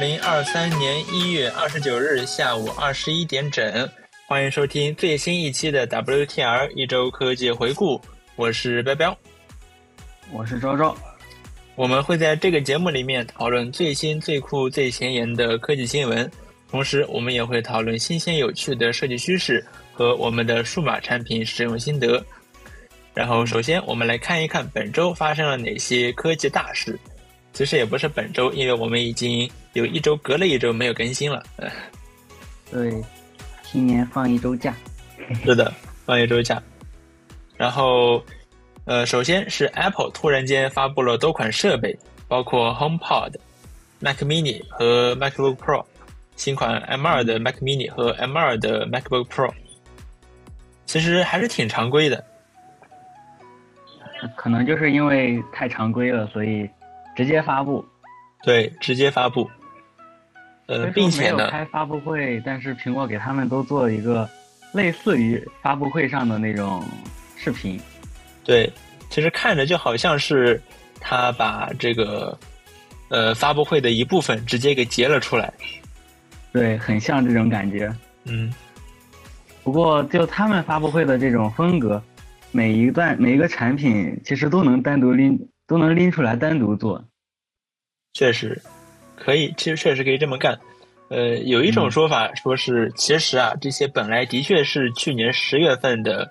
零二三年一月二十九日下午二十一点整，欢迎收听最新一期的 WTR 一周科技回顾。我是彪彪，我是昭昭。我们会在这个节目里面讨论最新、最酷、最前沿的科技新闻，同时我们也会讨论新鲜有趣的设计趋势和我们的数码产品使用心得。然后，首先我们来看一看本周发生了哪些科技大事。其实也不是本周，因为我们已经有一周隔了一周没有更新了。对，新年放一周假。是的，放一周假。然后，呃，首先是 Apple 突然间发布了多款设备，包括 HomePod、Mac Mini 和 MacBook Pro，新款 M2 的 Mac Mini 和 M2 的 MacBook Pro，其实还是挺常规的。可能就是因为太常规了，所以。直接发布，对，直接发布，呃，并且呢，开发布会，但是苹果给他们都做了一个类似于发布会上的那种视频，对，其实看着就好像是他把这个呃发布会的一部分直接给截了出来，对，很像这种感觉，嗯，不过就他们发布会的这种风格，每一段每一个产品其实都能单独拎。都能拎出来单独做，确实可以，其实确实可以这么干。呃，有一种说法说是，其实啊，这些本来的确是去年十月份的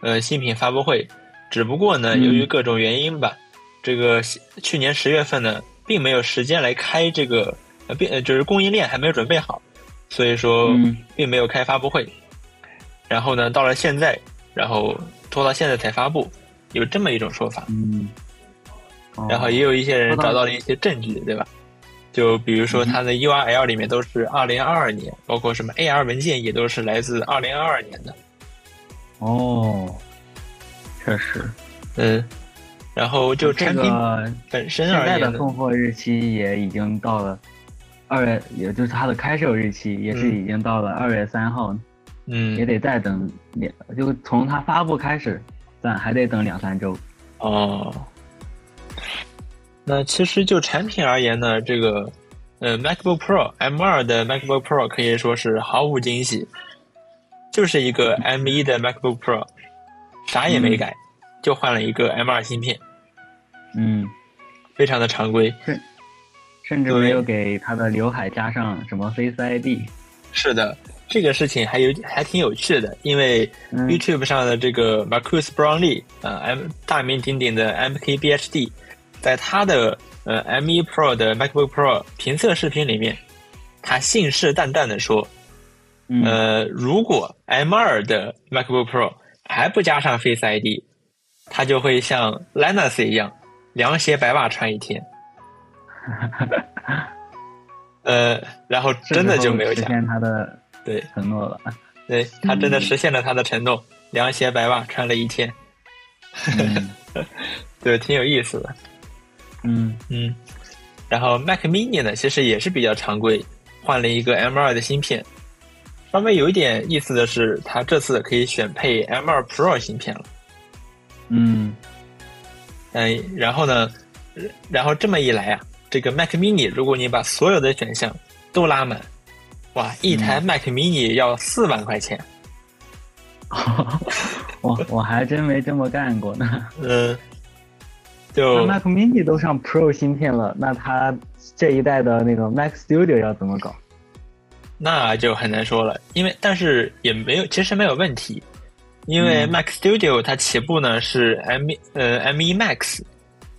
呃新品发布会，只不过呢，由于各种原因吧，这个去年十月份呢，并没有时间来开这个呃，并就是供应链还没有准备好，所以说并没有开发布会。然后呢，到了现在，然后拖到现在才发布，有这么一种说法。嗯。然后也有一些人找到了一些证据，对吧？就比如说它的 URL 里面都是二零二二年，包括什么 AR 文件也都是来自二零二二年的。哦，确实，嗯。然后就产品本身而言，现在的送货日期也已经到了二月，也就是它的开售日期也是已经到了二月三号。嗯，也得再等两，就从它发布开始，咱还得等两三周。哦。那其实就产品而言呢，这个呃 MacBook Pro M2 的 MacBook Pro 可以说是毫无惊喜，就是一个 M1 的 MacBook Pro，啥也没改，就换了一个 M2 芯片，嗯，非常的常规，甚至没有给他的刘海加上什么 Face ID。是的，这个事情还有还挺有趣的，因为 YouTube 上的这个 Marcus Brownlee 啊，M 大名鼎鼎的 MKBHD。在他的呃 M1 Pro 的 MacBook Pro 评测视频里面，他信誓旦旦的说，呃，如果 M2 的 MacBook Pro 还不加上 Face ID，他就会像 Linus 一样，凉鞋白袜穿一天。呃，然后真的就没有实现他的对承诺了。对他真的实现了他的承诺，凉鞋白袜穿了一天。对，挺有意思的。嗯嗯，然后 Mac Mini 呢，其实也是比较常规，换了一个 M2 的芯片。稍微有一点意思的是，它这次可以选配 M2 Pro 芯片了。嗯，嗯，然后呢，然后这么一来啊，这个 Mac Mini，如果你把所有的选项都拉满，哇，一台 Mac Mini 要四万块钱。我我还真没这么干过呢。嗯。就 Mac Mini 都上 Pro 芯片了，那它这一代的那个 Mac Studio 要怎么搞？那就很难说了，因为但是也没有，其实没有问题，因为 Mac Studio 它起步呢是 M 呃 M1 Max，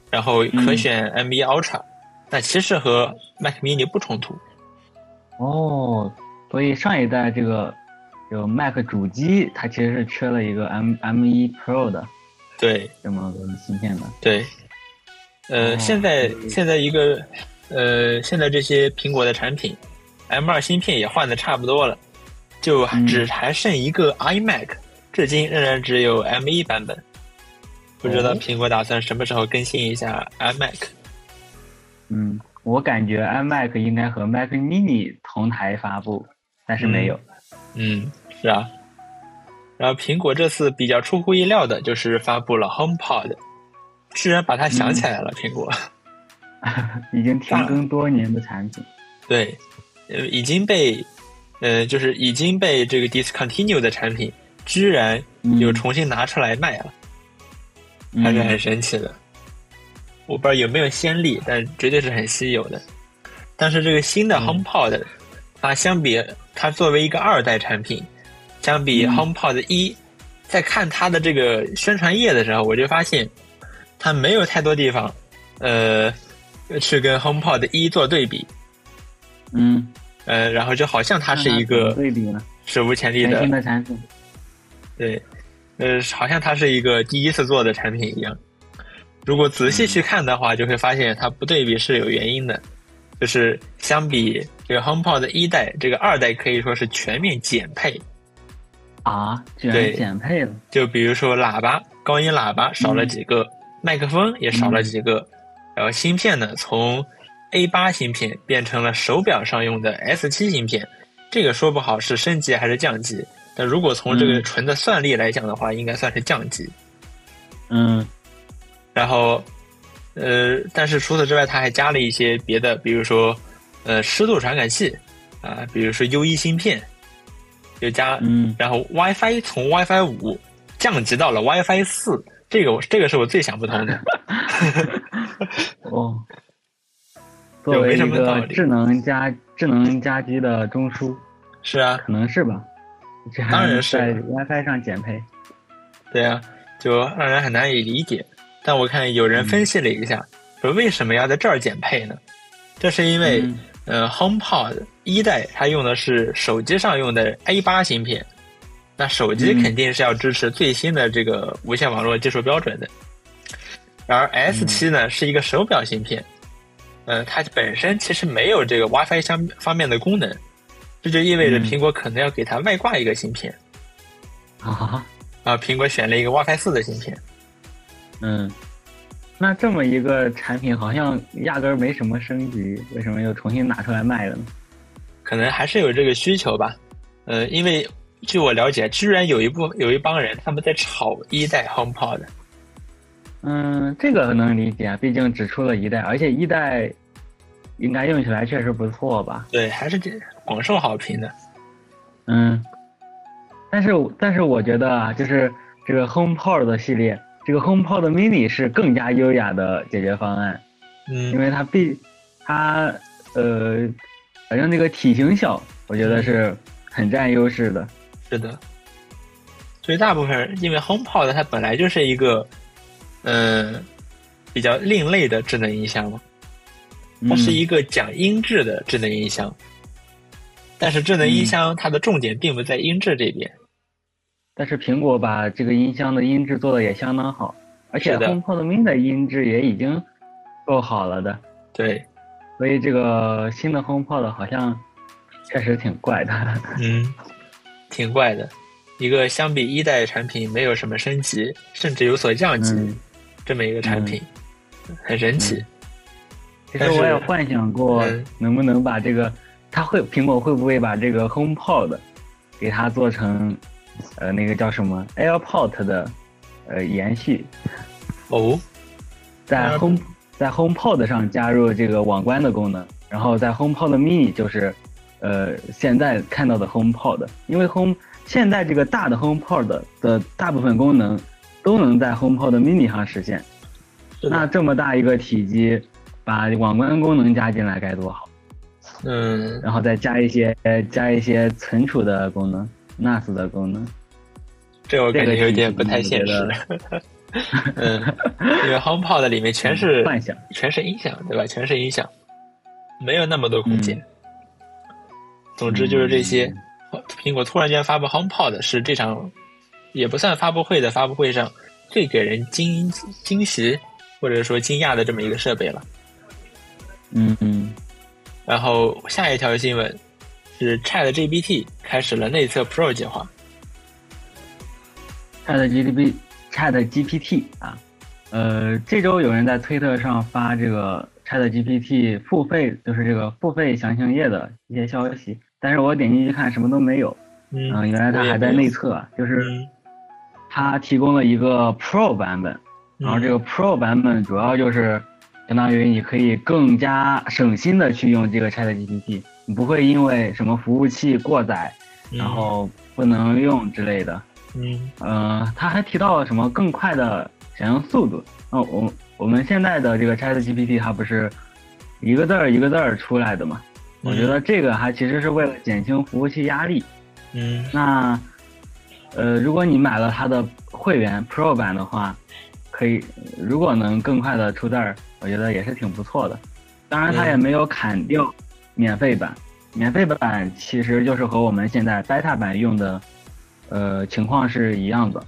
然后可选 M1 Ultra，那其实和 Mac Mini 不冲突。哦，所以上一代这个有 Mac 主机，它其实是缺了一个 M M1 Pro 的。对，这么多芯片的。对，呃，现在现在一个，呃，现在这些苹果的产品，M 二芯片也换的差不多了，就只还剩一个 iMac，至今仍然只有 M 一版本，不知道苹果打算什么时候更新一下 iMac。嗯，我感觉 iMac 应该和 Mac Mini 同台发布，但是没有。嗯，是啊。然后苹果这次比较出乎意料的就是发布了 HomePod，居然把它想起来了。苹果 已经停更多年的产品，对，呃，已经被，呃，就是已经被这个 discontinue 的产品，居然又重新拿出来卖了，还是很神奇的。我不知道有没有先例，但绝对是很稀有的。但是这个新的 HomePod，它相比它作为一个二代产品，相比 HomePod 一，在看它的这个宣传页的时候，我就发现它没有太多地方，呃，去跟 HomePod 一做对比。嗯，呃，然后就好像它是一个对比了，史无前例的新的产品。对，呃，好像它是一个第一次做的产品一样。如果仔细去看的话，就会发现它不对比是有原因的。就是相比这个 HomePod 一代，这个二代可以说是全面减配啊，居然减配了。就比如说喇叭，高音喇叭少了几个，麦克风也少了几个，然后芯片呢，从 A 八芯片变成了手表上用的 S 七芯片，这个说不好是升级还是降级。但如果从这个纯的算力来讲的话，应该算是降级。嗯，然后。呃，但是除此之外，它还加了一些别的，比如说，呃，湿度传感器，啊，比如说 U 一芯片，又加，嗯，然后 WiFi 从 WiFi 五降级到了 WiFi 四，这个我这个是我最想不通的。哦，作为一个智能家智能家居的中枢，是啊，可能是吧？当然是在 WiFi 上减配，对啊，就让人很难以理解。但我看有人分析了一下，说为什么要在这儿减配呢？这是因为，呃，HomePod 一代它用的是手机上用的 A 八芯片，那手机肯定是要支持最新的这个无线网络技术标准的。而 S 七呢是一个手表芯片，呃，它本身其实没有这个 WiFi 相方面的功能，这就意味着苹果可能要给它外挂一个芯片。啊啊！苹果选了一个 WiFi 四的芯片。嗯，那这么一个产品好像压根儿没什么升级，为什么又重新拿出来卖了呢？可能还是有这个需求吧。呃，因为据我了解，居然有一部有一帮人他们在炒一代 HomePod。嗯，这个能理解，毕竟只出了一代，而且一代应该用起来确实不错吧？对，还是广受好评的。嗯，但是但是我觉得啊，就是这个 HomePod 的系列。这个 HomePod Mini 是更加优雅的解决方案，嗯，因为它必它呃，反正那个体型小，我觉得是很占优势的。是的，所以大部分因为 HomePod 它本来就是一个嗯比较另类的智能音箱嘛，它是一个讲音质的智能音箱，但是智能音箱它的重点并不在音质这边。但是苹果把这个音箱的音质做的也相当好，而且 HomePod Mini 的音质也已经够好了的。对，所以这个新的 HomePod 好像确实挺怪的。嗯，挺怪的，一个相比一代产品没有什么升级，甚至有所降级，这么一个产品，很神奇。其实我也幻想过，能不能把这个，它会苹果会不会把这个 HomePod 给它做成。呃，那个叫什么 AirPod 的呃延续哦，在 Home 在 HomePod 上加入这个网关的功能，然后在 HomePod Mini 就是呃现在看到的 HomePod，因为 Home 现在这个大的 HomePod 的大部分功能都能在 HomePod Mini 上实现，那这么大一个体积，把网关功能加进来该多好，嗯，然后再加一些加一些存储的功能。NAS 的功能，这我感觉有点不太现实。嗯，因为 HomePod 里面全是幻想，全是音响，对吧？全是音响，没有那么多空间。总之就是这些。苹果突然间发布 HomePod 是这场也不算发布会的发布会上最给人惊惊喜或者说惊讶的这么一个设备了。嗯嗯。然后下一条新闻。是 Chat GPT 开始了内测 Pro 计划。Chat GPT Chat GPT 啊，呃，这周有人在推特上发这个 Chat GPT 付费，就是这个付费详情页的一些消息，但是我点进去看什么都没有。嗯，原来它还在内测，就是它提供了一个 Pro 版本，然后这个 Pro 版本主要就是相当于你可以更加省心的去用这个 Chat GPT，你不会因为什么服务器过载，然后不能用之类的。嗯，呃，他还提到了什么更快的响应速度。那我我们现在的这个 Chat GPT 它不是一个字儿一个字儿出来的嘛？我觉得这个还其实是为了减轻服务器压力。嗯，那呃，如果你买了它的会员 Pro 版的话，可以如果能更快的出字儿，我觉得也是挺不错的。当然，它也没有砍掉免费版，免费版其实就是和我们现在 beta 版用的。呃，情况是一样的，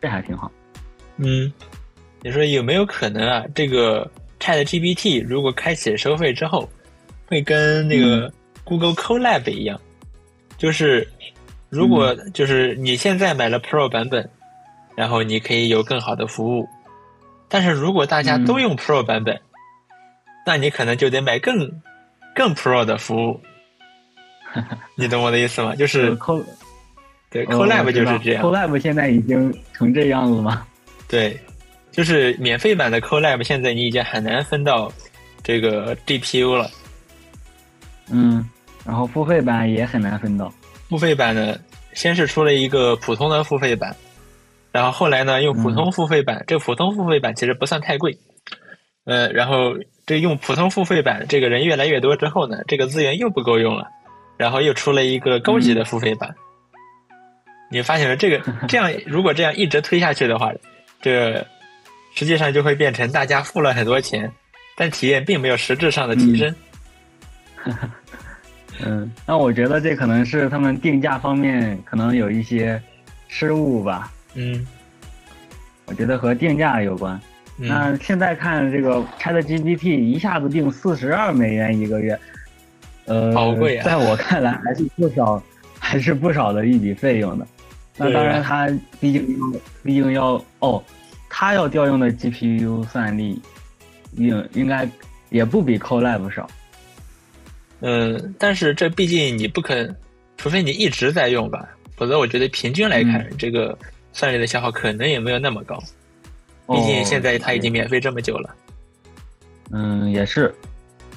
这还挺好。嗯，你说有没有可能啊？这个 Chat GPT 如果开启收费之后，会跟那个 Google Colab 一样，就是如果就是你现在买了 Pro 版本，然后你可以有更好的服务，但是如果大家都用 Pro 版本，那你可能就得买更更 Pro 的服务。你懂我的意思吗？就是。对，Colab 就是这样。Colab 现在已经成这样了吗？对，就是免费版的 Colab，现在你已经很难分到这个 GPU 了。嗯，然后付费版也很难分到。付费版呢，先是出了一个普通的付费版，然后后来呢，用普通付费版，这普通付费版其实不算太贵。呃，然后这用普通付费版，这个人越来越多之后呢，这个资源又不够用了，然后又出了一个高级的付费版。你发现了这个 这样，如果这样一直推下去的话，这实际上就会变成大家付了很多钱，但体验并没有实质上的提升。嗯，那我觉得这可能是他们定价方面可能有一些失误吧。嗯，我觉得和定价有关。那现在看这个 Chat GPT 一下子定四十二美元一个月，呃，好贵啊！在我看来还是不少，还是不少的一笔费用的。那当然，它毕竟要，毕竟要哦，它要调用的 GPU 算力，应应该也不比 Colab 少。嗯，但是这毕竟你不可，除非你一直在用吧，否则我觉得平均来看，这个算力的消耗可能也没有那么高。毕竟现在它已经免费这么久了。嗯，也是。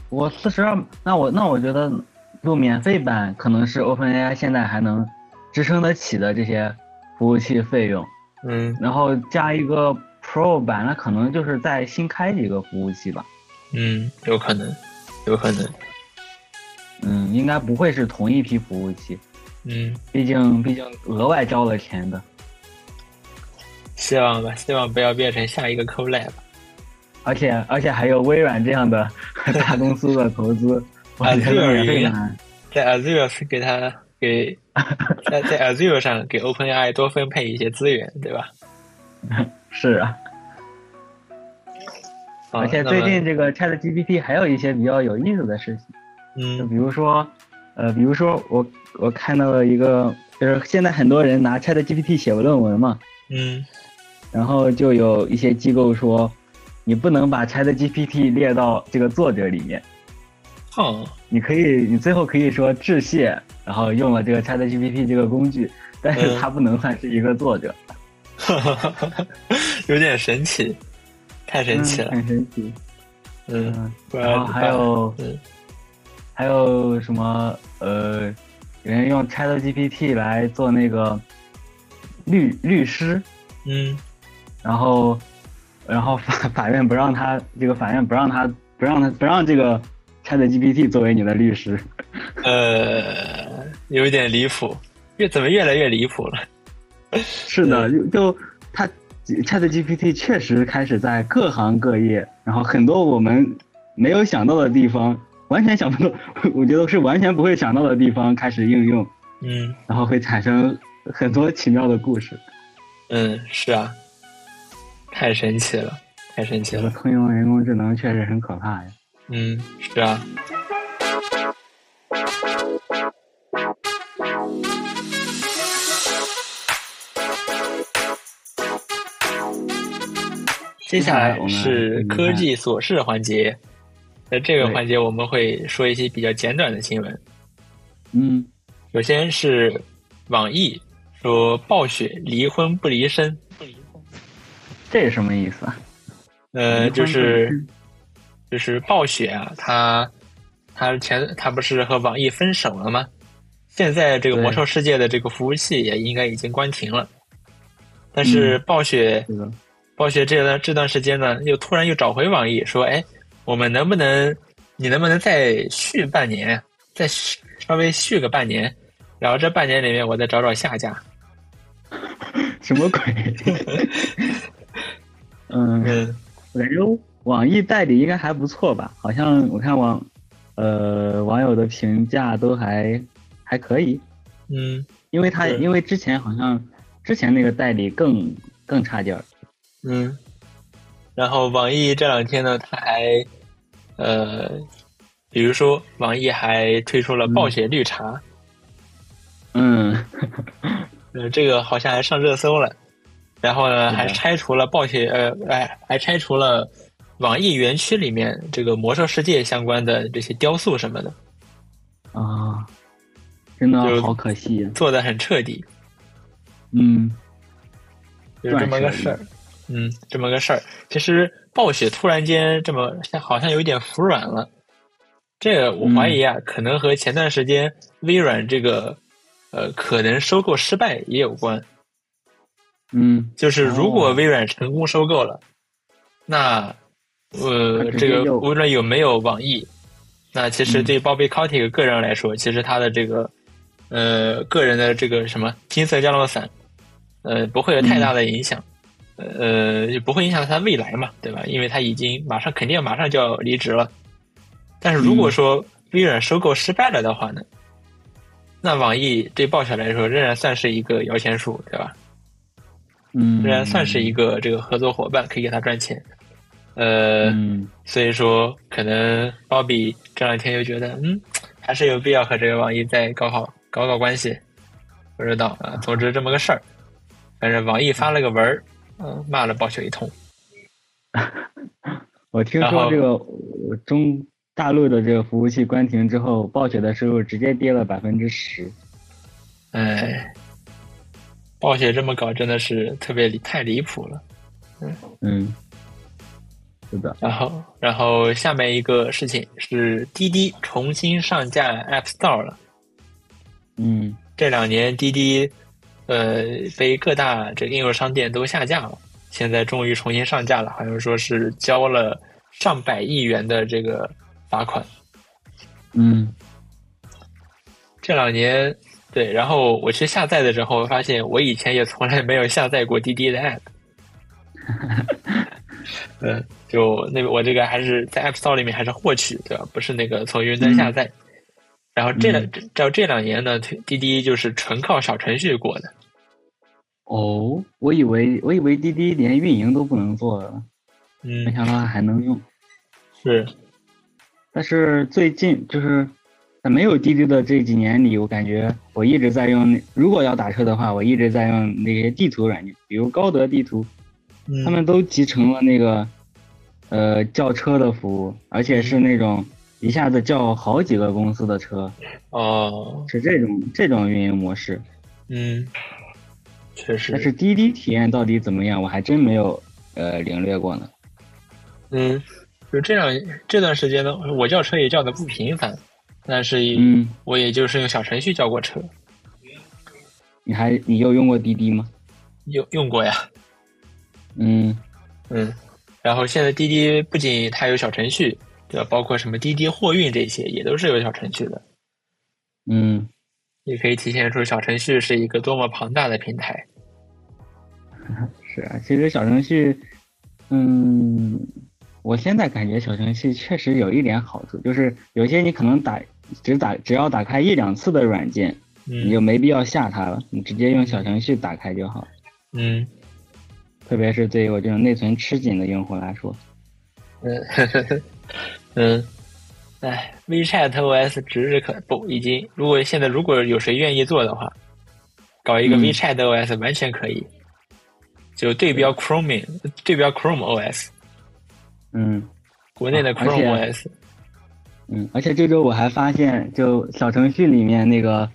我四十二，那我那我觉得用免费版可能是 OpenAI 现在还能。支撑得起的这些服务器费用，嗯，然后加一个 Pro 版，那可能就是再新开几个服务器吧，嗯，有可能，有可能，嗯，应该不会是同一批服务器，嗯，毕竟毕竟额外交了钱的，希望吧，希望不要变成下一个 Colab，而且而且还有微软这样的 大公司的投资，我觉得免费版，在 Azure 给他。给 在在 Azure 上给 OpenAI 多分配一些资源，对吧？是啊。而且最近这个 ChatGPT 还有一些比较有意思的事情，嗯，就比如说，呃，比如说我我看到了一个，就是现在很多人拿 ChatGPT 写论文嘛，嗯，然后就有一些机构说，你不能把 ChatGPT 列到这个作者里面。哦，你可以，你最后可以说致谢，然后用了这个 ChatGPT 这个工具，但是它不能算是一个作者，哈哈哈有点神奇，太神奇了，很神奇。嗯，然后还有，还有什么？呃，有人用 ChatGPT 来做那个律律师，嗯，然后，然后法法院不让他，这个法院不让他，不让他，不让这个。ChatGPT 作为你的律师，呃，有一点离谱，越怎么越来越离谱了？是的，就就它 ChatGPT 确实开始在各行各业，然后很多我们没有想到的地方，完全想不到，我觉得是完全不会想到的地方开始应用，嗯，然后会产生很多奇妙的故事。嗯，是啊，太神奇了，太神奇了，通用人工智能确实很可怕呀。嗯，是啊。接下来是科技琐事环节，在这个环节我们会说一些比较简短的新闻。嗯，首先是网易说暴雪离婚不离身，这是什么意思啊？呃，就是。就是暴雪啊，他他前他不是和网易分手了吗？现在这个魔兽世界的这个服务器也应该已经关停了。但是暴雪，暴雪这段这段时间呢，又突然又找回网易，说：“哎，我们能不能，你能不能再续半年，再续稍微续个半年，然后这半年里面我再找找下家。”什么鬼？嗯，我感觉网易代理应该还不错吧？好像我看网，呃，网友的评价都还还可以。嗯，因为他因为之前好像。之前那个代理更更差劲儿，嗯，然后网易这两天呢，他还呃，比如说网易还推出了暴雪绿茶，嗯，呃，这个好像还上热搜了，然后呢，还拆除了暴雪呃，哎，还拆除了网易园区里面这个魔兽世界相关的这些雕塑什么的，啊，真的好可惜，做的很彻底。嗯，就这么个事儿，嗯，这么个事儿。其实暴雪突然间这么好像有点服软了，这个我怀疑啊，可能和前段时间微软这个呃可能收购失败也有关。嗯，就是如果微软成功收购了，那呃这个无论有没有网易，那其实对 Bobby Kotick 个人来说，其实他的这个呃个人的这个什么金色降落伞。呃，不会有太大的影响，呃，也不会影响他未来嘛，对吧？因为他已经马上肯定马上就要离职了。但是如果说微软收购失败了的话呢，那网易对暴雪来说仍然算是一个摇钱树，对吧？嗯，仍然算是一个这个合作伙伴，可以给他赚钱。呃，所以说可能鲍比这两天又觉得，嗯，还是有必要和这个网易再搞好搞搞关系，不知道啊。总之这么个事儿。反正网易发了个文儿，嗯，骂了暴雪一通。我听说这个中大陆的这个服务器关停之后，暴雪的收入直接跌了百分之十。哎，暴雪这么搞真的是特别离太离谱了。嗯嗯，是的。然后，然后下面一个事情是滴滴重新上架 App Store 了。嗯，这两年滴滴。呃，被各大这应用商店都下架了，现在终于重新上架了，好像说是交了上百亿元的这个罚款。嗯，这两年对，然后我去下载的时候，发现我以前也从来没有下载过滴滴的 app。嗯，就那个我这个还是在 App Store 里面还是获取，对吧？不是那个从云端下载。然后这两这这两年呢，滴滴就是纯靠小程序过的。哦，我以为我以为滴滴连运营都不能做了，嗯，没想到还能用。是，但是最近就是在没有滴滴的这几年里，我感觉我一直在用。如果要打车的话，我一直在用那些地图软件，比如高德地图，他们都集成了那个呃叫车的服务，而且是那种一下子叫好几个公司的车。哦，是这种这种运营模式。嗯。确实，但是滴滴体验到底怎么样，我还真没有呃领略过呢。嗯，就这样这段时间呢，我叫车也叫的不频繁，但是嗯，我也就是用小程序叫过车。你还你有用过滴滴吗？用用过呀。嗯嗯，然后现在滴滴不仅它有小程序，对吧？包括什么滴滴货运这些也都是有小程序的。嗯。也可以体现出小程序是一个多么庞大的平台。是啊，其实小程序，嗯，我现在感觉小程序确实有一点好处，就是有些你可能打只打只要打开一两次的软件，你就没必要下它了，你直接用小程序打开就好。嗯，特别是对于我这种内存吃紧的用户来说。嗯，嗯。哎，WeChat OS 指日可不已经。如果现在如果有谁愿意做的话，搞一个 WeChat OS 完全可以，就对标 Chrome，对标 Chrome OS。嗯，国内的 Chrome OS。嗯，而且这周我还发现，就小程序里面那个，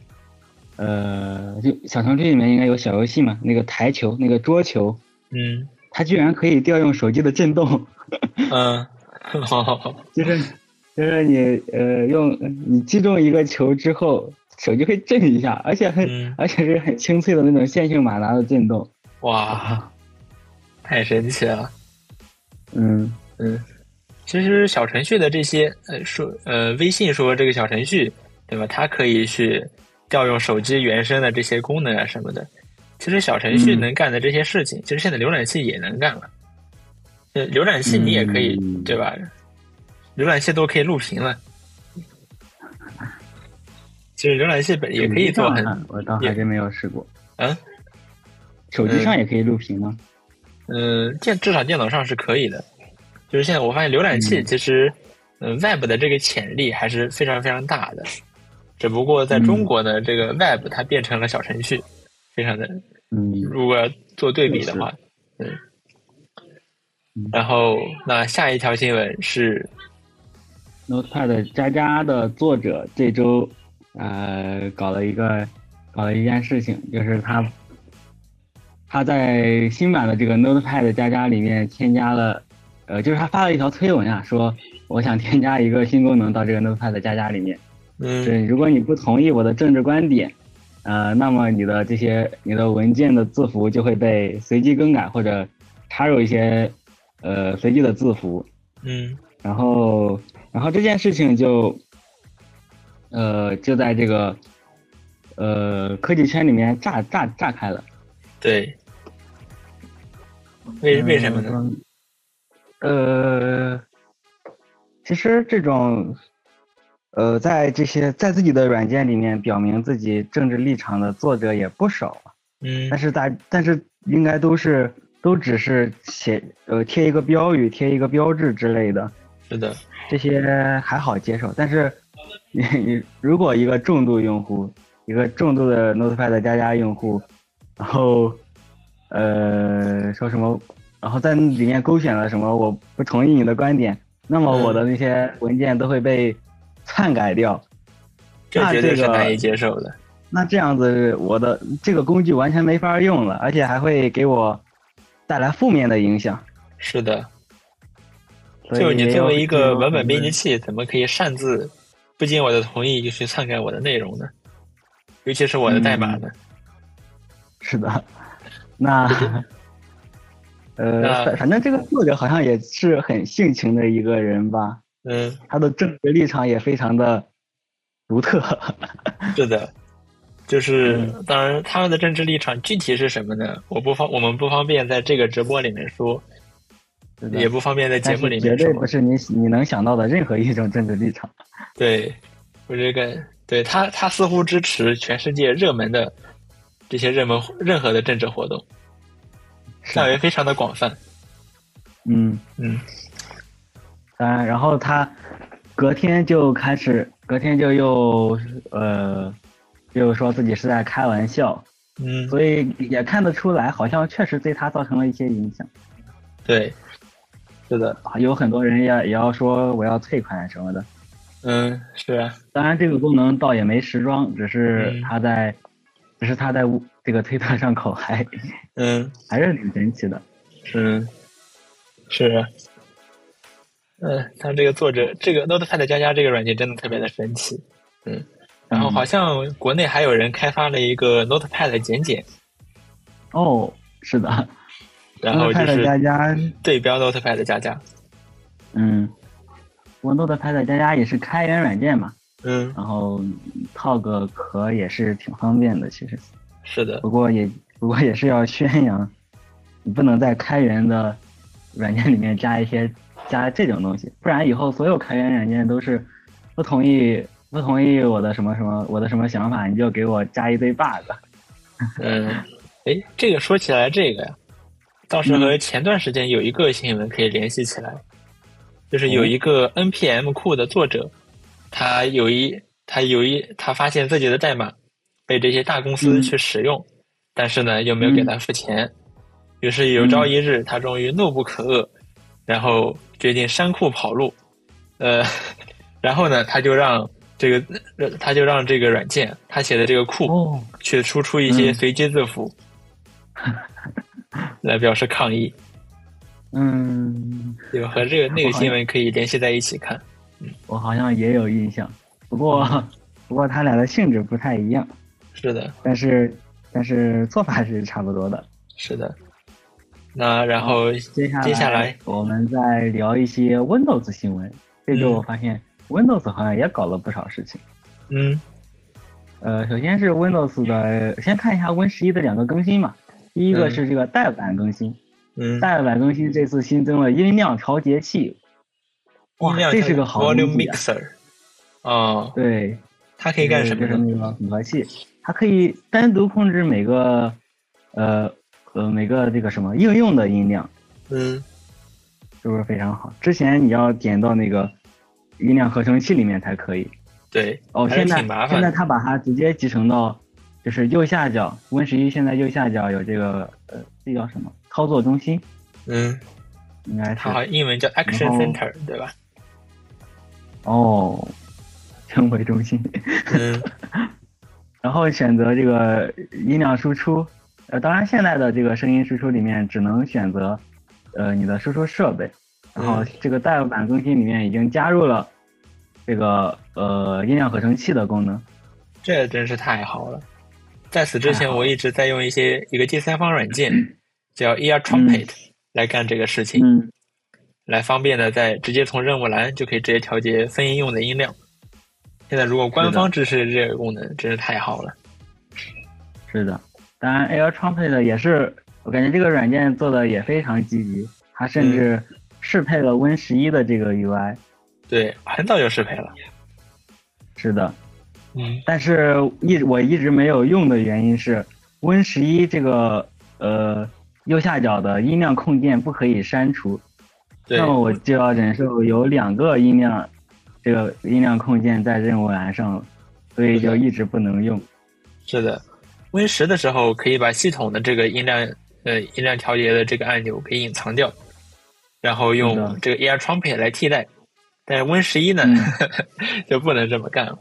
呃，就小程序里面应该有小游戏嘛，那个台球，那个桌球。嗯。它居然可以调用手机的震动。嗯。好好好就是就是你呃用你击中一个球之后，手机会震一下，而且很、嗯而且是很清脆的那种线性马达的震动。哇，太神奇了。嗯嗯，其实小程序的这些呃说呃微信说这个小程序对吧？它可以去调用手机原生的这些功能啊什么的。其实小程序嗯能干的这些事情，其实现在浏览器也能干了。呃，浏览器你也可以、嗯对吧？浏览器都可以录屏了。其实浏览器本也可以做很我倒还真没有试过。嗯手机上也可以录屏吗？嗯，电至少电脑上是可以的。就是现在我发现浏览器嗯其实，嗯、w e b 的这个潜力还是非常非常大的。只不过在中国呢，这个 Web 它变成了小程序，非常的。嗯如果要做对比的话，嗯。然后，那下一条新闻是，，Notepad 加加的作者这周呃搞了一个搞了一件事情，就是他他在新版的这个 Notepad 加加里面添加了，呃，就是他发了一条推文啊，说我想添加一个新功能到这个 Notepad 加加里面。嗯对，如果你不同意我的政治观点，呃，那么你的这些你的文件的字符就会被随机更改或者插入一些呃随机的字符，嗯然后然后这件事情就呃就在这个呃科技圈里面炸炸炸开了。对，为为什么呢？嗯？呃，其实这种，呃，在这些在自己的软件里面表明自己政治立场的作者也不少啊，嗯但是大但是应该都是都只是写呃贴一个标语、贴一个标志之类的，是的，这些还好接受。但是你你 如果一个重度用户，一个重度的 Notepad 加加用户，然后呃说什么，然后在里面勾选了什么我不同意你的观点，那么我的那些文件都会被篡改掉。这那这个绝对是难以接受的。那这样子，我的这个工具完全没法用了，而且还会给我带来负面的影响。是的，就你作为一个文本编辑器，怎么可以擅自不经我的同意就去篡改我的内容呢？尤其是我的代码呢？是的，那 呃，反反正这个作者好像也是很性情的一个人吧，嗯，他的政治立场也非常的独特。是的，就是嗯当然他们的政治立场具体是什么呢？我不方我们不方便在这个直播里面说，也不方便在节目里面说绝对不。是你你能想到的任何一种政治立场。对，我这个对他他似乎支持全世界热门的这些热门任何的政治活动，范围非常的广泛。嗯，嗯。当然，然后他隔天就开始，隔天就又呃，又说自己是在开玩笑，嗯，所以也看得出来，好像确实对他造成了一些影响。对，是的，啊有很多人也也要说我要退款什么的。嗯，是啊，当然，这个功能倒也没时装，只是嗯。他在，只是他在这个推特上口嗨，嗯 还是挺神奇的。嗯，是啊。嗯，他这个作者，这个 Notepad 加加这个软件真的特别的神奇，嗯，然后嗯好像国内还有人开发了一个 Notepad 简简，哦，是的，然后就是加加，对标 Notepad 加加，嗯，我 Notepad 加加也是开源软件嘛，嗯，然后套个壳也是挺方便的，其实，是的，不过也不过也是要宣扬，你不能在开源的软件里面加一些加这种东西，不然以后所有开源软件都是不同意不同意我的什么什么我的什么想法，你就给我加一堆 bug。嗯，哎，这个说起来这个呀，倒是和前段时间有一个新闻可以联系起来，就是有一个 npm 库的作者，他有一他有一他发现自己的代码被这些大公司嗯去使用，但是呢又没有给他付钱，于是有朝一日他终于怒不可遏，然后决定删库跑路，呃，然后呢他就让这个呃他就让这个软件他写的这个库。哦，去输出一些嗯随机字符，来表示抗议。嗯，对吧？和这个那个新闻可以联系在一起看。我好像也有印象，不过 不过他俩的性质不太一样。是的，但是但是做法是差不多的。是的。那然后接下来接下来我们再聊一些 Windows 新闻。这周我发现 Windows 好像也搞了不少事情。嗯。呃，首先是 Windows 的，先看一下 Win 十一的两个更新嘛。第一个是这个代版更新。嗯。代版更新这次新增了音量调节器。哇，这是个好东西。哦。对。它可以干什么？就是那个混合器，它可以单独控制每个呃呃每个这个什么应用的音量。嗯。是不是非常好？之前你要点到那个音量合成器里面才可以。对。哦，现在现在它把它直接集成到，就是右下角，Win 十一现在右下角有这个呃，这叫什么？操作中心。嗯。应该是。它好像英文叫 Action Center，对吧？哦。称为中心，嗯，然后选择这个音量输出，呃，当然现在的这个声音输出里面只能选择，呃，你的输出设备，然后这个代版更新里面已经加入了这个呃音量合成器的功能，这真是太好了。在此之前，我一直在用一些一个第三方软件 叫 Ear Trumpet 来干这个事情，来方便的在直接从任务栏就可以直接调节分音用的音量。现在如果官方支持这个功能，真是太好了。是的，当然 Air Trumpet 也是，我感觉这个软件做的也非常积极，它甚至适配了 Win 十一的这个 UI。对，很早就适配了。是的，嗯，但是一我一直没有用的原因是，Win 十一这个呃右下角的音量控件不可以删除，那么我就要忍受有两个音量。这个音量控件在任务栏上，所以就一直不能用。是的，Win 十的时候可以把系统的这个音量呃音量调节的这个按钮给隐藏掉，然后用这个 Air Trumpet 来替代。但是 Win 十一呢 就不能这么干了。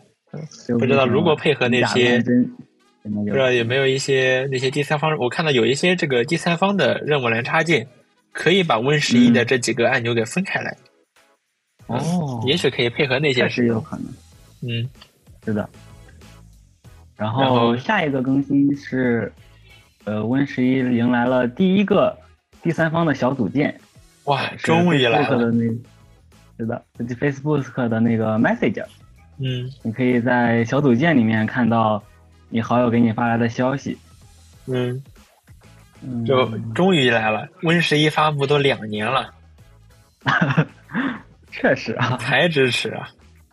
不知道如果配合那些，不知道有没有一些那些第三方，我看到有一些这个第三方的任务栏插件，可以把 Win 十一的这几个按钮给分开来。哦，也许可以配合那些，是有可能。嗯，是的。然后下一个更新是，呃，Win 十一迎来了第一个第三方的小组件。哇，终于来了！是的，Facebook 的那个 Message。嗯，你可以在小组件里面看到你好友给你发来的消息。嗯，就终于来了，Win 十一发布都两年了。确实啊，才支持啊！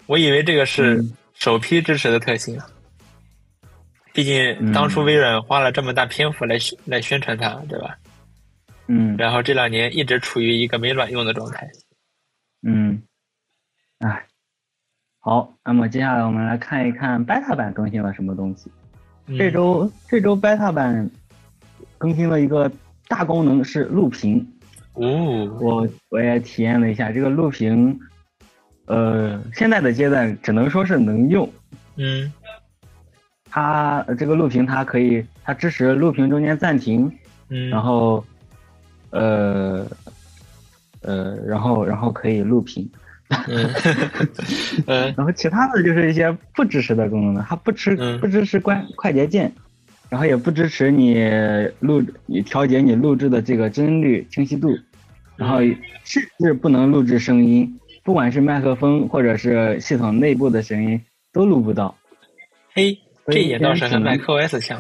我以为这个是首批支持的特性啊。毕竟当初微软花了这么大篇幅来来宣传它，对吧？嗯。然后这两年一直处于一个没卵用的状态。嗯。哎，好，那么接下来我们来看一看 beta 版更新了什么东西。这周这周 beta 版更新了一个大功能是录屏。哦，我我也体验了一下这个录屏，呃，现在的阶段只能说是能用。嗯，它这个录屏它可以，它支持录屏中间暂停。嗯，然后，呃，呃，然后然后可以录屏。嗯，然后其他的就是一些不支持的功能了，它不支不支持关快捷键。然后也不支持你录你调节你录制的这个帧率清晰度。然后甚至不能录制声音，不管是麦克风或者是系统内部的声音都录不到。嘿，这也倒是和 macOS 像。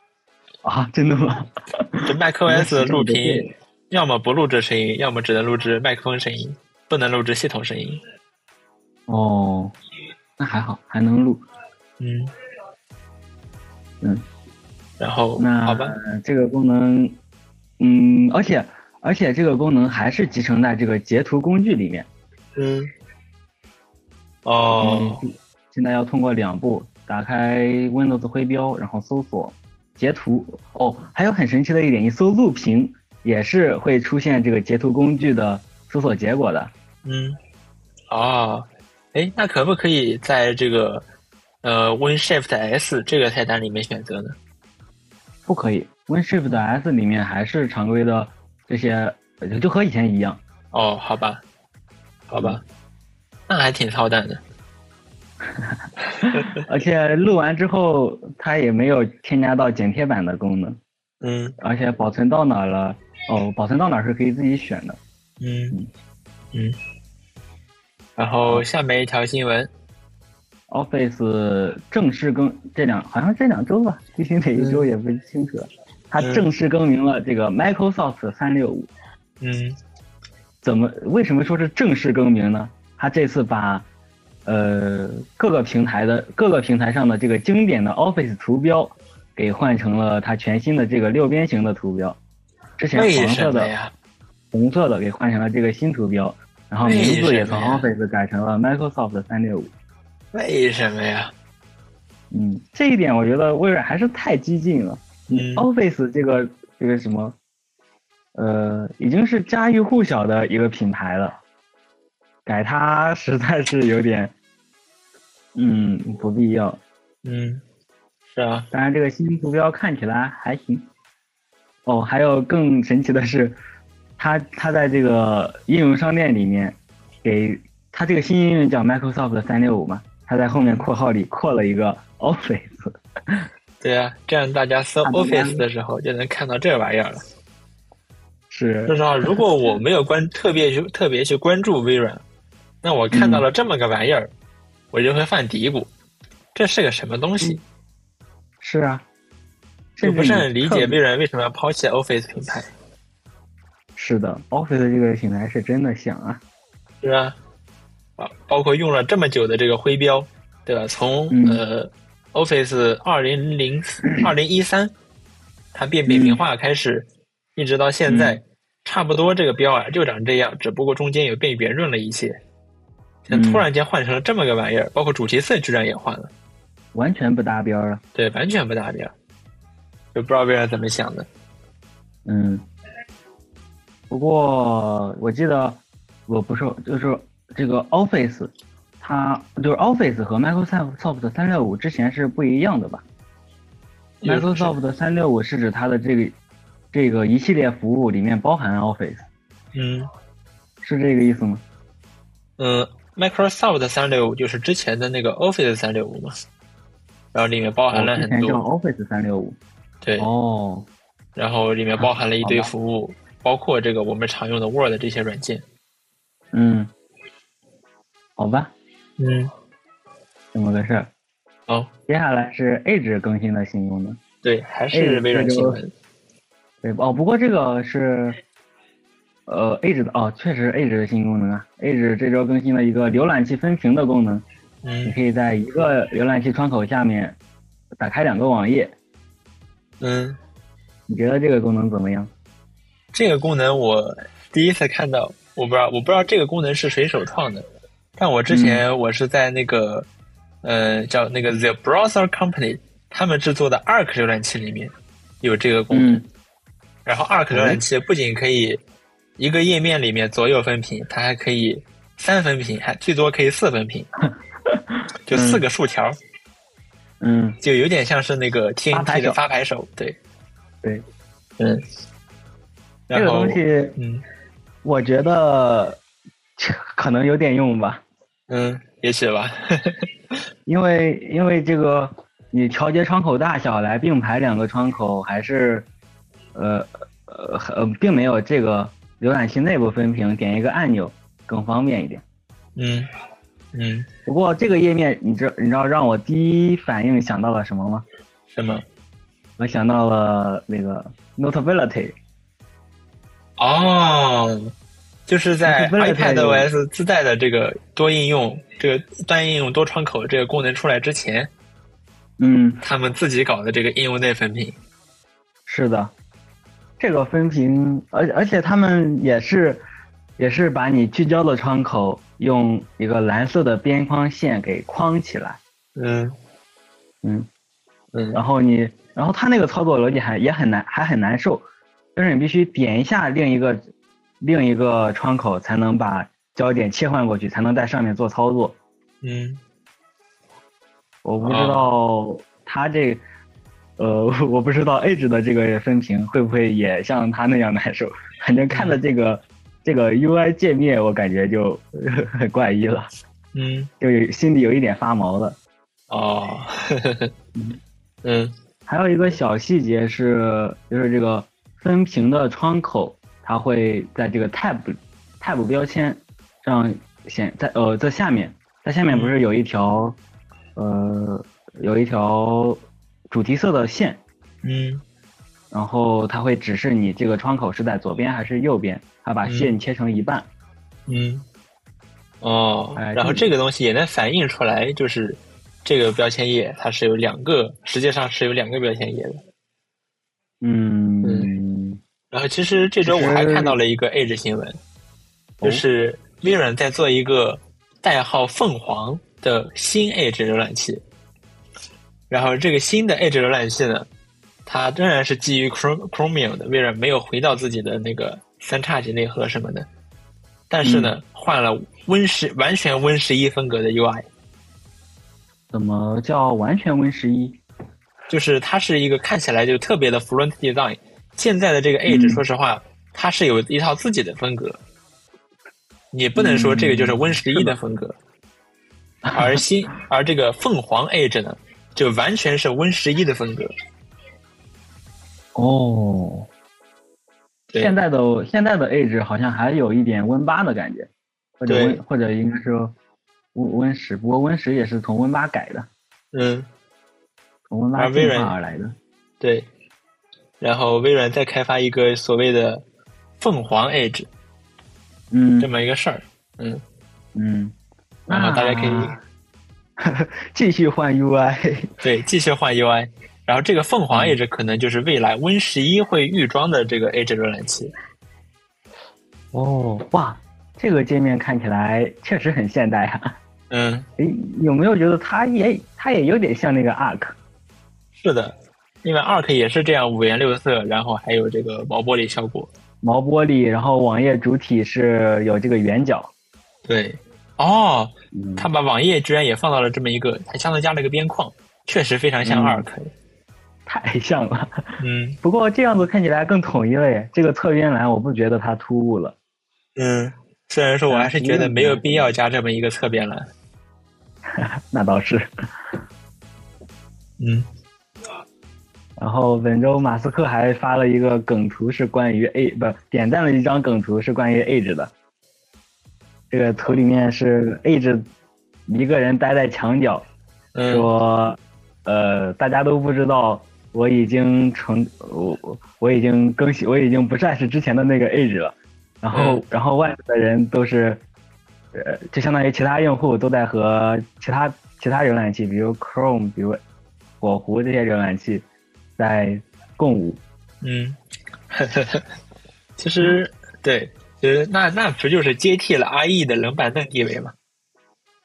啊，真的吗？这 macOS 录屏，要么不录制声音，要么只能录制麦克风声音，不能录制系统声音。哦，那还好，还能录。嗯，嗯，然后那好吧，这个功能，嗯，而且。而且这个功能还是集成在这个截图工具里面。嗯。哦。现在要通过两步，打开 Windows 徽标，然后搜索截图。哦，还有很神奇的一点，你搜录屏也是会出现这个截图工具的搜索结果的。嗯。哦，哎，那可不可以在这个呃 Win Shift S 这个菜单里面选择呢？不可以，Win Shift S 里面还是常规的。这些就就和以前一样。哦，好吧，好吧，那还挺操蛋的。而且录完之后，它也没有添加到剪贴板的功能。嗯而且保存到哪了？哦，保存到哪是可以自己选的。嗯嗯。然后下面一条新闻 Office 正式更这两好像这两周吧，具体哪一周也不清楚了。它正式更名了这个 Microsoft 三六五。嗯怎么？为什么说是正式更名呢？它这次把呃各个平台的各个平台上的这个经典的 Office 图标给换成了它全新的这个六边形的图标。之前为黄色的？红色的给换成了这个新图标，然后名字也从 Office 改成了 Microsoft 三六五。为什么呀？嗯，这一点我觉得微软还是太激进了。嗯 Office 这个这个什么，呃，已经是家喻户晓的一个品牌了，改它实在是有点，嗯，不必要。嗯，是啊，当然，这个新图标看起来还行。哦，还有更神奇的是，它它在这个应用商店里面，给它这个新应用叫 Microsoft 三六五嘛，它在后面括号里括了一个 Office。对啊，这样大家搜 Office 的时候就能看到这玩意儿了。是说实话，如果我没有关特别去特别去关注微软，那我看到了这么个玩意儿，我就会犯嘀咕，这是个什么东西？是啊，就不是很理解微软为什么要抛弃 Office 品牌。是的，Office 这个品牌是真的响啊。是啊，啊，包括用了这么久的这个徽标，对吧？从、嗯呃 Office 二零零二零一三，它变扁平化开始，一直到现在，嗯差不多这个标啊就长这样，只不过中间有变圆润了一些。现嗯在突然间换成了这么个玩意儿，包括主题色居然也换了，完全不搭边儿了。对，完全不搭边，就不知道微软怎么想的。嗯，不过我记得我不是就是这个 Office，它就是 Office 和 Microsoft 三六五之前是不一样的吧？Microsoft 三六五是指它的这个这个一系列服务里面包含 Office，嗯是这个意思吗？嗯，Microsoft 三六五就是之前的那个 Office 三六五嘛，然后里面包含了很多，Office 三六五。对，哦，然后里面包含了一堆服务，包括这个我们常用的 Word 这些软件。嗯，好吧，嗯，这么个事儿。好，接下来是 Edge 更新的新功能。对，还是微软新闻。对哦，不过这个是，呃，Edge 的哦，确实是 Edge 的新功能啊。Edge 这周更新了一个浏览器分屏的功能，你嗯可以在一个浏览器窗口下面打开两个网页。嗯，你觉得这个功能怎么样？这个功能我第一次看到，我不知道，我不知道这个功能是谁首创的，但我之前我是在那个，呃，叫那个 The Browser Company 他们制作的 Arc 浏览器里面有这个功能。嗯。然后 Arc 浏览器不仅可以一个页面里面左右分屏，它还可以三分屏，还最多可以四分屏，就四个竖条，嗯，就有点像是那个 TNT 的发牌手，对，对，嗯，这个东西嗯。我觉得 可能有点用吧，嗯，也许吧，因为因为这个你调节窗口大小来并排两个窗口，还是呃呃呃，并没有这个浏览器内部分屏点一个按钮更方便一点。嗯嗯，不过这个页面，你知你知道让我第一反应想到了什么吗？什么？我想到了那个 Notability。哦，就是在 iPad 太 OS 自带的这个多应用、这个单应用多窗口这个功能出来之前，嗯，他们自己搞的这个应用内分屏。是的，这个分屏，而而且他们也是也是把你聚焦的窗口用一个蓝色的边框线给框起来。嗯。嗯，嗯。然后你，然后它那个操作逻辑还也很难，还很难受，就是你必须点一下另一个另一个窗口，才能把焦点切换过去，才能在上面做操作。嗯我不知道他这，呃，我不知道 Edge 的这个分屏会不会也像他那样难受。反正看的这个这个 UI 界面，我感觉就很怪异了。嗯，就有心里有一点发毛了。哦，嗯，还有一个小细节是，就是这个分屏的窗口，它会在这个 Tab Tab 标签上显在呃在下面，在下面不是有一条呃有一条主题色的线，嗯，然后它会指示你这个窗口是在左边还是右边，它把线切成一半，嗯，哦，哎然后这这个东西也能反映出来，就是这个标签页它是有两个，实际上是有两个标签页的。嗯然后其实这周我还看到了一个 Edge 新闻，就是微软在做一个代号“凤凰”的新 Edge 浏览器。然后这个新的 Edge 浏览器呢，它仍然是基于 Chrome Chromium 的，微软没有回到自己的那个三叉戟内核什么的，但是呢，换了 Win 十完全 Win 十一风格的 UI，怎么叫完全 Win 十一？就是它是一个看起来就特别的 front design。现在的这个 Edge，、嗯说实话，它是有一套自己的风格，你不能说这个就是 Win 十一的。风格，而新 而这个凤凰 Edge 呢，就完全是 Win 十一的风格。哦，现在的现在的 Edge 好像还有一点 Win 八的感觉，或者或者应该说 Win 十，不过 Win 十也是从 Win 八改的，嗯，从 Win 八进化而来的。对。然后微软再开发一个所谓的凤凰 Edge 嗯这么一个事儿，嗯，嗯，然后大家可以那 继续换 UI。对继续换 UI。然后这个凤嗯凰 Edge 可能就是未来 Win 十一会预装的这个 Edge 浏览器。哦，哇，这个界面看起来确实很现代啊！嗯，诶，有没有觉得它也它也有点像那个 Arc？是的，因为 Arc 也是这样五颜六色，然后还有这个毛玻璃效果。毛玻璃，然后网页主体是有这个圆角。对，哦，嗯，他把网页居然也放到了这么一个，还相当加了一个边框，确实非常像嗯 Arc。太像了。嗯 不过这样子看起来更统一了耶。这个侧边栏我不觉得它突兀了。嗯，虽然说我还是觉得没有必要加这么一个侧边栏。那倒是。嗯然后本周马斯克还发了一个梗图，是关于 A 不点赞了一张梗图，是关于 Edge 的。这个图里面是 Edge 一个人待在墙角，嗯说，呃，大家都不知道我已经成我我我已经更新，我已经不再是之前的那个 Edge 了。然后、嗯然后外面的人都是，呃，就相当于其他用户都在和其他其他浏览器，比如 Chrome，比如火狐这些浏览器在共舞。嗯，其实对，其实那那不就是接替了 IE 的冷板凳地位吗？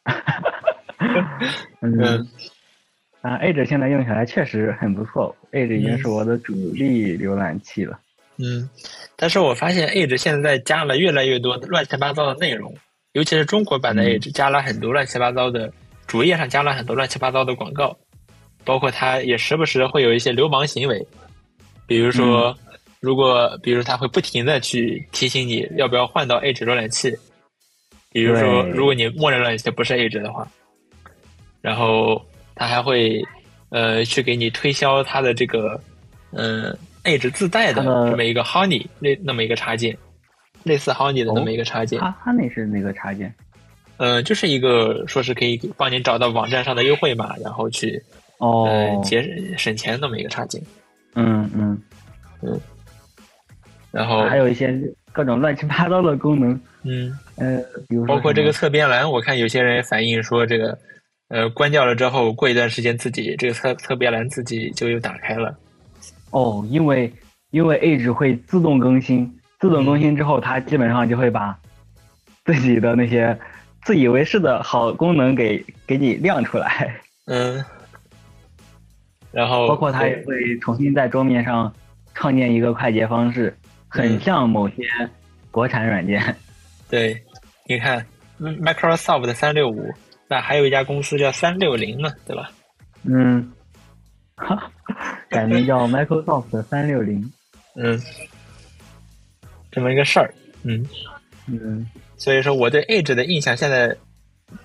嗯嗯，啊，Edge 现在用起来确实很不错，Edge 已经是我的主力浏览器了。嗯，但是我发现 Edge 现在加了越来越多乱七八糟的内容，尤其是中国版的嗯 Edge 加了很多乱七八糟的，主页上加了很多乱七八糟的广告，包括他也时不时会有一些流氓行为，比如说，如果比如他会不停的去提醒你要不要换到 Edge 浏览器，比如说如果你默认浏览器不是 Edge 的话，然后他还会呃去给你推销他的这个嗯、呃 Edge 自带的这么一个 Honey 那那么一个插件，类似 Honey 的那么一个插件，Honey 是哪个插件？嗯、就是一个说是可以帮你找到网站上的优惠码，然后去哦。呃，节省钱那么一个插件，嗯嗯，然后还有一些各种乱七八糟的功能，嗯。呃，比如说包括这个侧边栏，我看有些人反映说，这个呃关掉了之后，过一段时间自己这个侧侧边栏自己就又打开了。哦，因为因为 Edge 会自动更新，自动更新之后，它基本上就会把自己的那些自以为是的好功能给给你亮出来，嗯，然后包括它也会重新在桌面上创建一个快捷方式，很嗯像某些国产软件。对，你看嗯 Microsoft 三六五，那还有一家公司叫三六零呢，对吧？嗯，哈，改名叫 Microsoft 三六零。嗯，这么一个事儿。嗯嗯，所以说我对 Edge 的印象现在，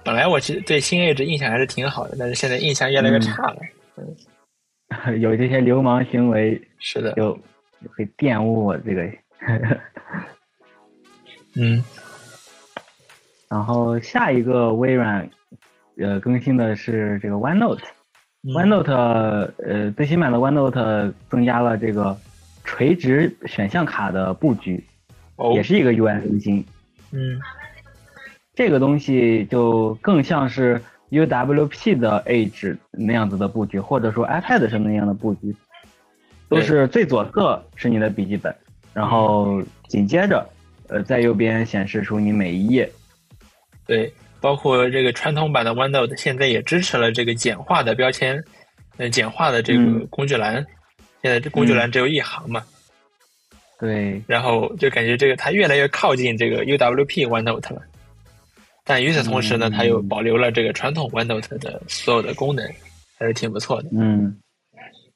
本来我其实对新 Edge 印象还是挺好的，但是现在印象越来越差了。嗯，有这些流氓行为，是的，就会玷污我这个。嗯，然后下一个微软呃更新的是这个 OneNote。OneNote 呃最新版的 OneNote 增加了这个垂直选项卡的布局，也是一个 UI 更新。嗯，这个东西就更像是 UWP 的 Edge 那样子的布局，或者说 iPad 上那样的布局，都是最左侧是你的笔记本，然后紧接着呃在右边显示出你每一页。对。包括这个传统版的 OneNote 现在也支持了这个简化的标签，呃，简化的这个工具栏。现在这工具栏只有一行嘛？对。然后就感觉这个它越来越靠近这个 UWP OneNote 了。但与此同时呢，它又保留了这个传统 OneNote 的所有的功能，还是挺不错的。嗯，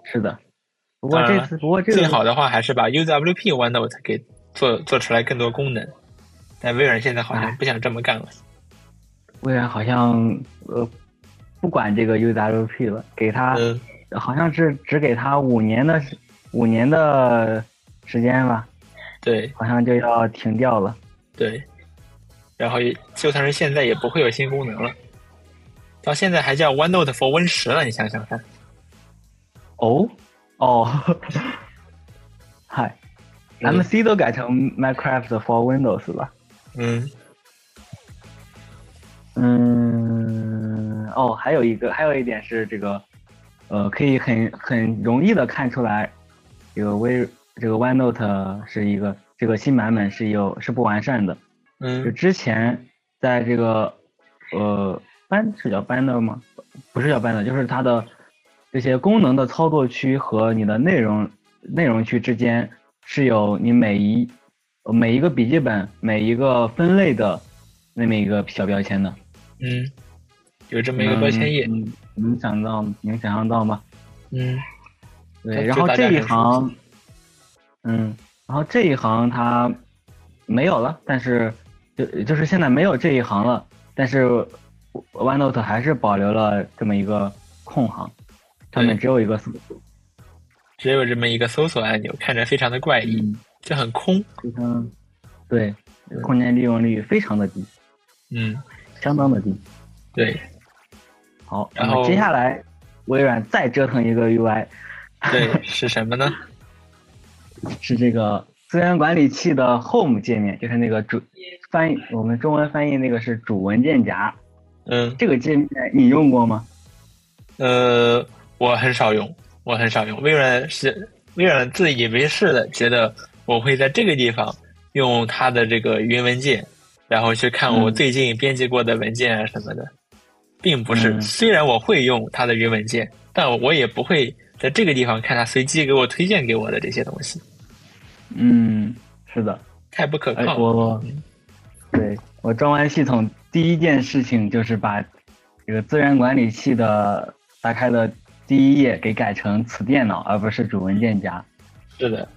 是的。不过这次，不过这最好的话还是把 UWP OneNote 给做做出来更多功能。但微软现在好像不想这么干了。微软好像呃不管这个 UWP 了，给他好像是只给他五年的五年的时间吧。对，好像就要停掉了。对，然后就算是现在也不会有新功能了。到现在还叫 OneNote for Win 十了，你想想看。哦哦，嗨，MC 都改成 Minecraft for Windows 了。嗯。嗯，哦，还有一个，还有一点是这个，呃，可以很很容易的看出来，这个微这个 OneNote 是一个这个新版本是有是不完善的。嗯。就之前在这个呃班是叫 Banner 吗？不是叫 Banner，就是它的这些功能的操作区和你的内容内容区之间是有你每一每一个笔记本每一个分类的那么一个小标签的。嗯，有这么一个标签页，能想到能想象到吗？嗯，对，然后这一行，嗯，然后这一行它没有了，但是就就是现在没有这一行了，但是 OneNote 还是保留了这么一个空行，上面只有一个搜索，只有这么一个搜索按钮，看着非常的怪异，就很空，非常对，空间利用率非常的低，嗯。相当的低，对，好，然后接下来微软再折腾一个 UI，对，是什么呢？是这个资源管理器的 Home 界面，就是那个主翻译，我们中文翻译那个是主文件夹。嗯，这个界面你用过吗？呃，我很少用，我很少用。微软是微软自以为是的，觉得我会在这个地方用它的这个云文件。然后去看我最近编辑过的文件啊什么的，并不是。虽然我会用它的云文件，但我也不会在这个地方看它随机给我推荐给我的这些东西。嗯，是的，太不可靠。我，对我装完系统第一件事情就是把这个资源管理器的打开的第一页给改成此电脑，而不是主文件夹。是的，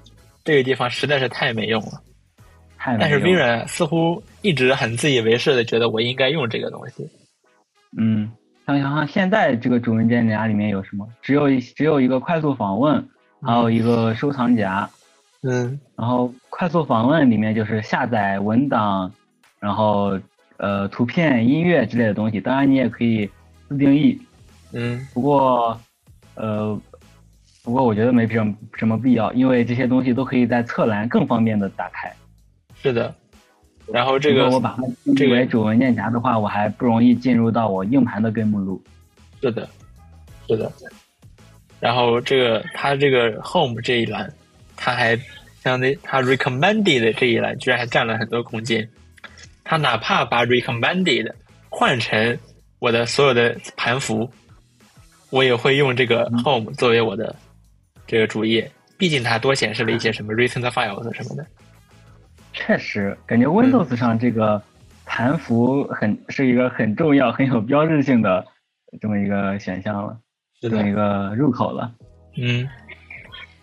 这个地方实在是太没用了。太但是微软似乎一直很自以为是的觉得我应该用这个东西。嗯，想想看，现在这个主文件夹里面有什么？只有只有一个快速访问，还有一个收藏夹。嗯。然后快速访问里面就是下载文档，然后呃图片、音乐之类的东西。当然你也可以自定义。嗯。不过呃，不过我觉得没什么什么必要，因为这些东西都可以在侧栏更方便的打开。是的，然后这个我把它定为主文件夹的话，我还不容易进入到我硬盘的根目录。是的，是的。然后这个它这个 Home 这一栏，它还相当于它 Recommended 这一栏居然还占了很多空间。它哪怕把 Recommended 换成我的所有的盘符，我也会用这个 Home 作为我的这个主页。毕竟它多显示了一些什么 Recent Files 什么的。确实，感觉 Windows 上这个盘符很是一个很重要、很有标志性的这么一个选项了，这么一个入口了。嗯，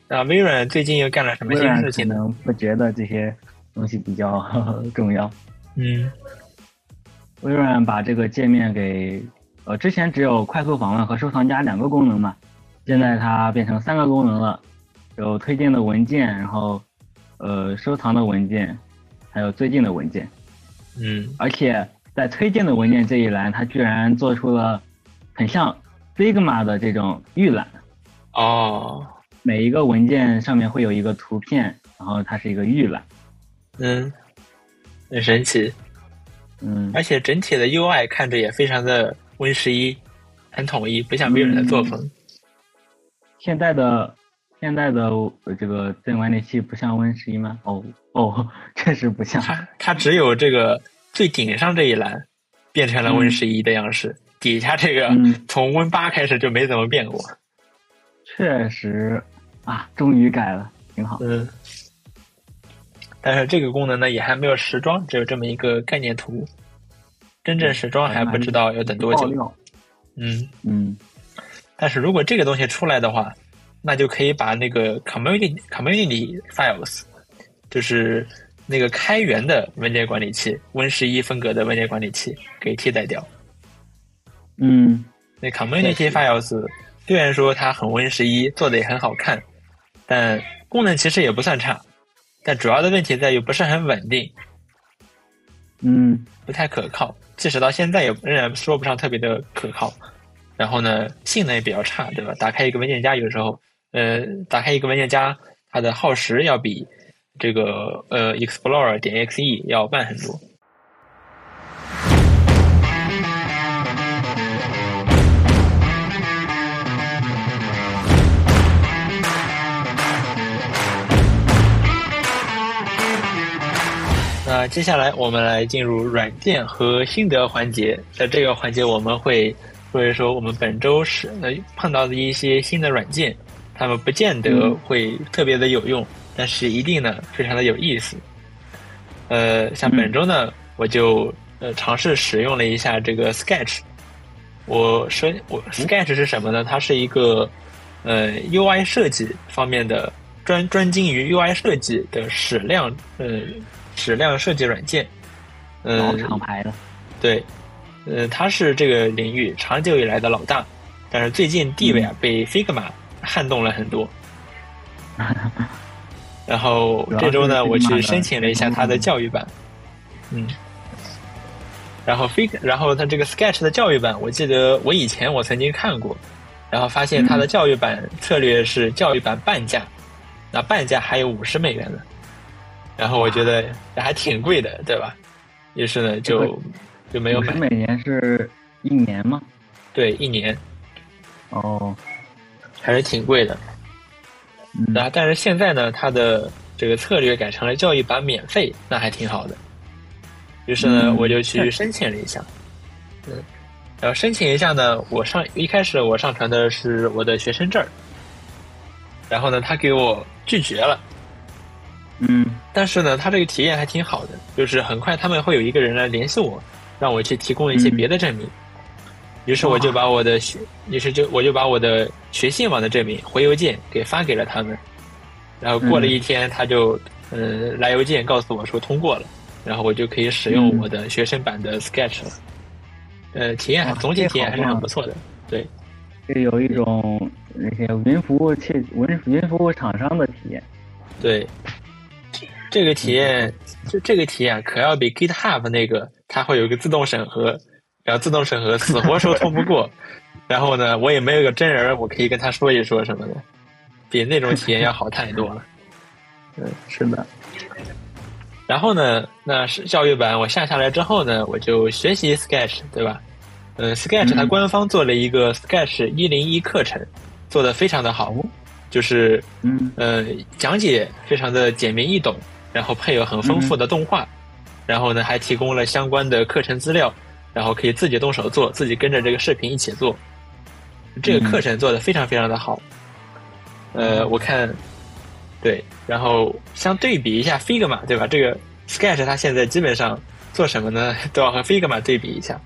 那微软最近又干了什么新事情呢？不觉得这些东西比较 重要。嗯，微软把这个界面给呃，之前只有快速访问和收藏夹两个功能嘛，现在它变成三个功能了，有推荐的文件，然后呃收藏的文件，还有最近的文件。嗯，而且在推荐的文件这一栏，它居然做出了很像 Figma 的这种预览。哦。每一个文件上面会有一个图片，然后它是一个预览。嗯，很神奇。嗯，而且整体的 UI 看着也非常的 Win 十一，很统一，不像微软的作风。现在的现在的这个资源管理器不像 Win 十一吗？哦哦，确实不像。它它只有这个最顶上这一栏变成了 Win 十一的样式，底下这个从 Win 八开始就没怎么变过。确实。啊，终于改了，挺好。嗯，但是这个功能呢，也还没有实装，只有这么一个概念图，真正实装还不知道要等多久。嗯嗯，但是如果这个东西出来的话，那就可以把那个 community community files，就是那个开源的文件管理器，Win 十一风格的文件管理器给替代掉。嗯，那 community files 虽然说它很 Win 十一，做的也很好看。但功能其实也不算差，但主要的问题在于不是很稳定，嗯，不太可靠，即使到现在也仍然说不上特别的可靠。然后呢，性能也比较差，对吧？打开一个文件夹，有时候，呃，打开一个文件夹，它的耗时要比这个呃 Explorer 点 exe 要慢很多。那接下来我们来进入软件和心得环节。在这个环节，我们会说一说我们本周是呃碰到的一些新的软件，它们不见得会特别的有用，但是一定呢非常的有意思。呃，像本周呢，我就呃尝试使用了一下这个 Sketch。我说我 Sketch 是什么呢？它是一个呃 UI 设计方面的专专精于 UI 设计的矢量呃。矢量设计软件，嗯，厂牌的，对，呃，它是这个领域长久以来的老大，但是最近地位啊被 Figma 撼动了很多。然后这周呢，我去申请了一下它的教育版，嗯，然后 Fig，然后它这个 Sketch 的教育版，我记得我以前我曾经看过，然后发现它的教育版策略是教育版半价，那半价还有五十美元呢。然后我觉得还挺贵的，对吧？于是呢，就就没有买。每年是一年吗？对，一年。哦，还是挺贵的。然后，但是现在呢，它的这个策略改成了教育版免费，那还挺好的。于是呢，我就去申请了一下。嗯，然后申请一下呢，我上一开始我上传的是我的学生证然后呢，他给我拒绝了。嗯，但是呢，他这个体验还挺好的，就是很快他们会有一个人来联系我，让我去提供一些别的证明。于是我就把我的学，于是就我就把我的学信网的证明回邮件给发给了他们。然后过了一天，他就嗯来邮件告诉我说通过了，然后我就可以使用我的学生版的 Sketch 了。呃，体验总体体验还是很不错的，对。是有一种那些云服务器、云云服务厂商的体验，对。这个体验，就这个体验可要比 GitHub 那个，它会有一个自动审核，然后自动审核死活说通不过，然后呢，我也没有个真人，我可以跟他说一说什么的，比那种体验要好太多了。嗯，是的。然后呢，那是教育版，我下下来之后呢，我就学习 Sketch，对吧？嗯，Sketch 它官方做了一个 Sketch 一零一课程，做的非常的好，就是嗯呃讲解非常的简明易懂。然后配有很丰富的动画，然后呢还提供了相关的课程资料，然后可以自己动手做，自己跟着这个视频一起做。这个课程做的非常非常的好。呃，我看，对，然后相对比一下 Figma，对吧？这个 Sketch 它现在基本上做什么呢？都要和 Figma 对比一下。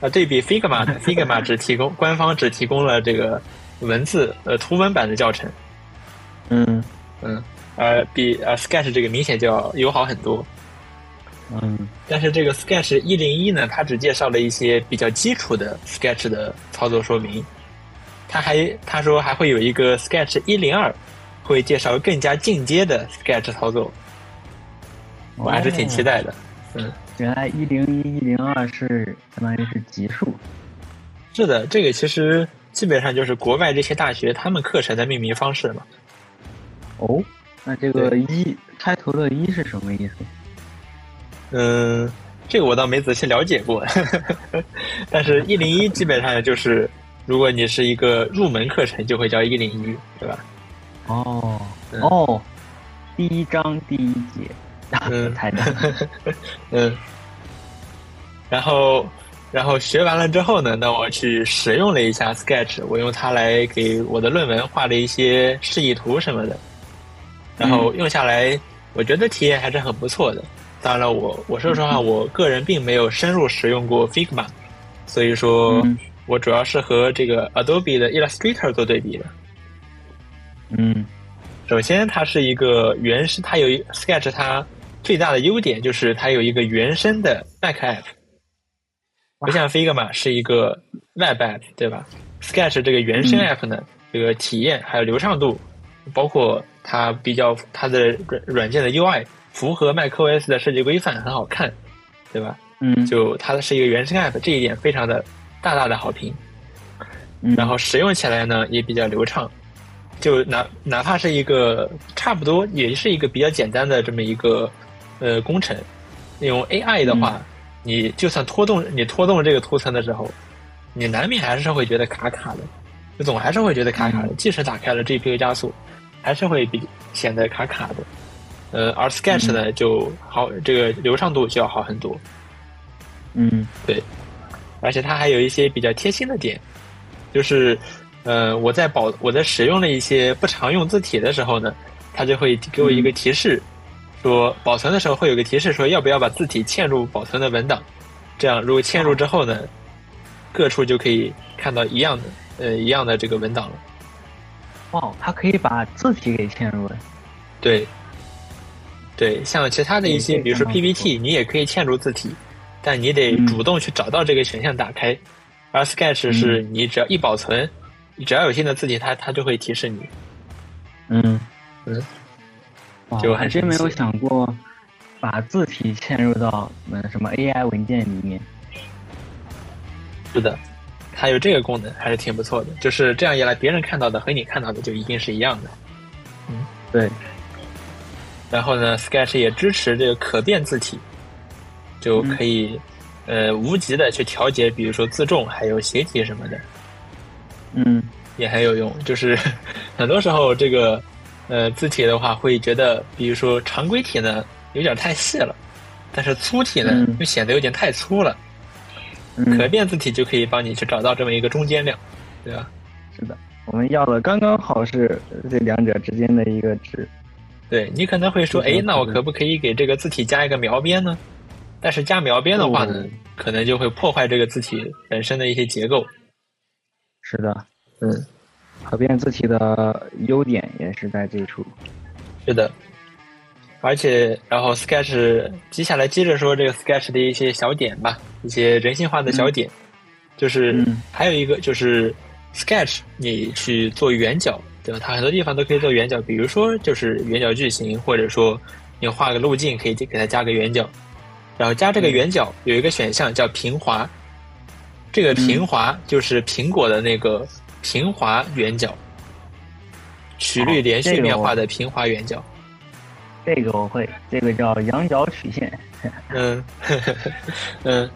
啊，对比 Figma，Figma 只提供官方只提供了这个文字呃图文版的教程。嗯，嗯，呃，比呃 Sketch 这个明显就要友好很多。嗯，但是这个 Sketch 一零一呢，它只介绍了一些比较基础的 Sketch 的操作说明。他还他说还会有一个 Sketch 一零二，会介绍更加进阶的 Sketch 操作。我还是挺期待的。嗯，原来一零一一零二是相当于是级数。是的，这个其实基本上就是国外这些大学他们课程的命名方式嘛。哦，那这个一开头的一是什么意思？嗯，这个我倒没仔细了解过，但是一零一基本上就是，如果你是一个入门课程，就会叫一零一，对吧？哦哦，第一章第一节，嗯，太难，嗯，然后然后学完了之后呢，那我去使用了一下 Sketch，我用它来给我的论文画了一些示意图什么的，然后用下来，我觉得体验还是很不错的。当然了，我我说实话，我个人并没有深入使用过 Figma，所以说我主要是和这个 Adobe 的 Illustrator 做对比的。嗯，首先它是一个原生，它有 Sketch，它最大的优点就是它有一个原生的 Mac App，不像 Figma 是一个 Web App，对吧？Sketch 这个原生 App 呢，这个体验还有流畅度，包括它比较它的软软件的 UI。符合 macOS 的设计规范，很好看，对吧？嗯，就它是一个原生 App，这一点非常的大大的好评。嗯，然后使用起来呢也比较流畅，就哪哪怕是一个差不多也是一个比较简单的这么一个呃工程，用 AI 的话，你就算拖动你拖动这个图层的时候，你难免还是会觉得卡卡的，就总还是会觉得卡卡的，即使打开了 GPU 加速，还是会比显得卡卡的。呃，而 Sketch 呢就好，这个流畅度就要好很多。嗯，对，而且它还有一些比较贴心的点，就是，呃，我在保我在使用了一些不常用字体的时候呢，它就会给我一个提示，说保存的时候会有个提示说要不要把字体嵌入保存的文档，这样如果嵌入之后呢，各处就可以看到一样的呃一样的这个文档了。哦，它可以把字体给嵌入了。对。对，像其他的一些，比如说 PPT，你也可以嵌入字体，但你得主动去找到这个选项打开。而 Sketch 是你只要一保存，你只要有新的字体，它它就会提示你。嗯嗯，就还真没有想过把字体嵌入到那什么 AI 文件里面。是的，它有这个功能还是挺不错的。就是这样一来，别人看到的和你看到的就一定是一样的。嗯，对。然后呢，Sketch 也支持这个可变字体，就可以呃无极的去调节，比如说自重还有斜体什么的，嗯，也很有用。就是 很多时候这个呃字体的话，会觉得比如说常规体呢有点太细了，但是粗体呢又显得有点太粗了。可变字体就可以帮你去找到这么一个中间量，对吧？是的，我们要的刚刚好是这两者之间的一个值。对你可能会说，哎，那我可不可以给这个字体加一个描边呢？但是加描边的话呢，可能就会破坏这个字体本身的一些结构。是的，嗯，可变字体的优点也是在这处。是的，而且然后 Sketch 接下来接着说这个 Sketch 的一些小点吧，一些人性化的小点，就是还有一个就是 Sketch 你去做圆角。对吧？它很多地方都可以做圆角，比如说就是圆角矩形，或者说你画个路径，可以给它加个圆角。然后加这个圆角有一个选项叫平滑，这个平滑就是苹果的那个平滑圆角，曲率连续变化的平滑圆角。这个我会，这个叫仰角曲线。嗯嗯，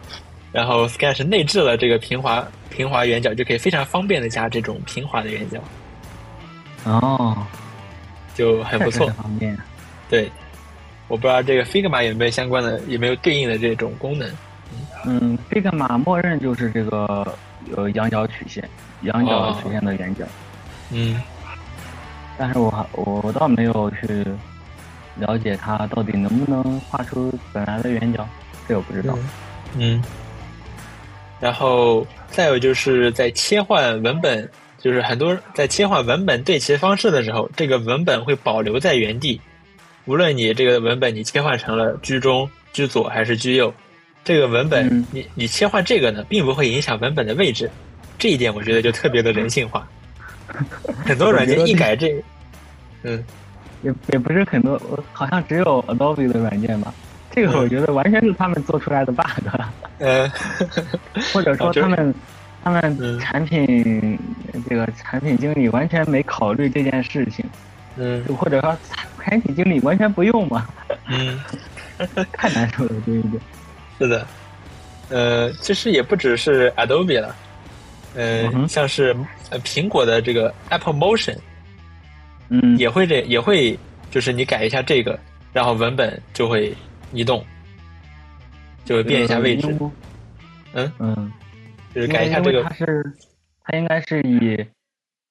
然后 Sketch 内置了这个平滑平滑圆角，就可以非常方便的加这种平滑的圆角。哦，就很不错。方便。对，我不知道这个 Figma 有没有相关的，有没有对应的这种功能。嗯，Figma 默认就是这个有仰角曲线，仰角曲线的圆角。嗯。但是我还我倒没有去了解它到底能不能画出本来的圆角，这我不知道。嗯。然后再有就是在切换文本。就是很多在切换文本对齐方式的时候，这个文本会保留在原地。无论你这个文本你切换成了居中、居左还是居右，这个文本你你切换这个呢，并不会影响文本的位置。这一点我觉得就特别的人性化。很多软件一改这，嗯，也也不是很多，好像只有 Adobe 的软件吧。这个我觉得完全是他们做出来的 bug。呃，或者说他们他们产品这个产品经理完全没考虑这件事情。嗯，或者说产品经理完全不用嘛？嗯，太难受了，这一点。是的，呃，其实也不只是 Adobe 了，呃，像是呃苹果的这个 Apple Motion，嗯，也会这也会，就是你改一下这个，然后文本就会移动，就会变一下位置。嗯嗯，就是改一下这个。它是它应该是以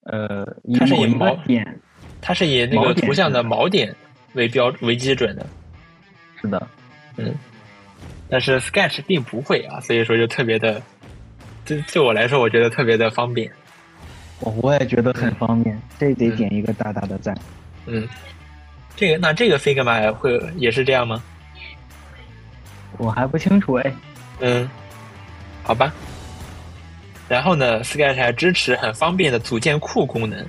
呃，它是以毛点。它是以那个图像的锚点为标为基准的，是的，嗯，但是 Sketch 并不会啊，所以说就特别的，对对我来说，我觉得特别的方便。我我也觉得很方便，这得点一个大大的赞。嗯，这个那这个 Figma 会也是这样吗？我还不清楚哎。嗯，好吧。然后呢，Sketch 还支持很方便的组件库功能。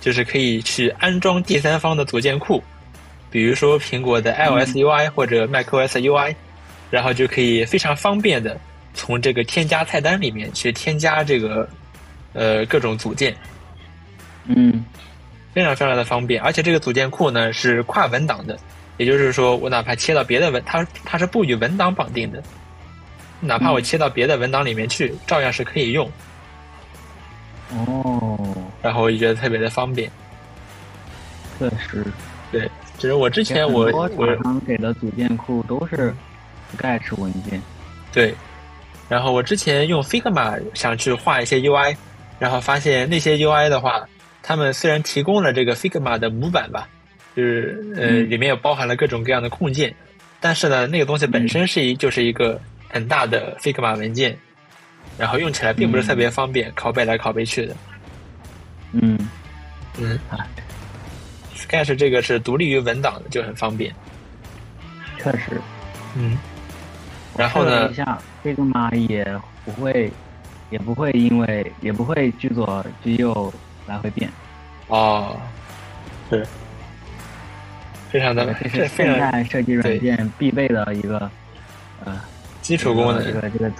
就是可以去安装第三方的组件库，比如说苹果的 iOS UI 或者 macOS UI，然后就可以非常方便的从这个添加菜单里面去添加这个呃各种组件，嗯，非常非常的方便，而且这个组件库呢是跨文档的，也就是说我哪怕切到别的文，它它是不与文档绑定的，哪怕我切到别的文档里面去，照样是可以用。哦，然后我就觉得特别的方便，确实，对，其实我之前我我厂给的组件库都是 Sketch 文件，对，然后我之前用 Figma 想去画一些 UI，然后发现那些 UI 的话，他们虽然提供了这个 Figma 的模板吧，就是呃里面也包含了各种各样的控件，但是呢，那个东西本身是一就是一个很大的 Figma 文件。然后用起来并不是特别方便，拷贝来拷贝去的。嗯嗯啊，Sketch 这个是独立于文档的，就很方便。确实。嗯。然后呢？一下，Figma 也不会，也不会因为也不会居左居右来回变。哦。对。非常的，这是现代设计软件必备的一个呃基础功能。这个这个。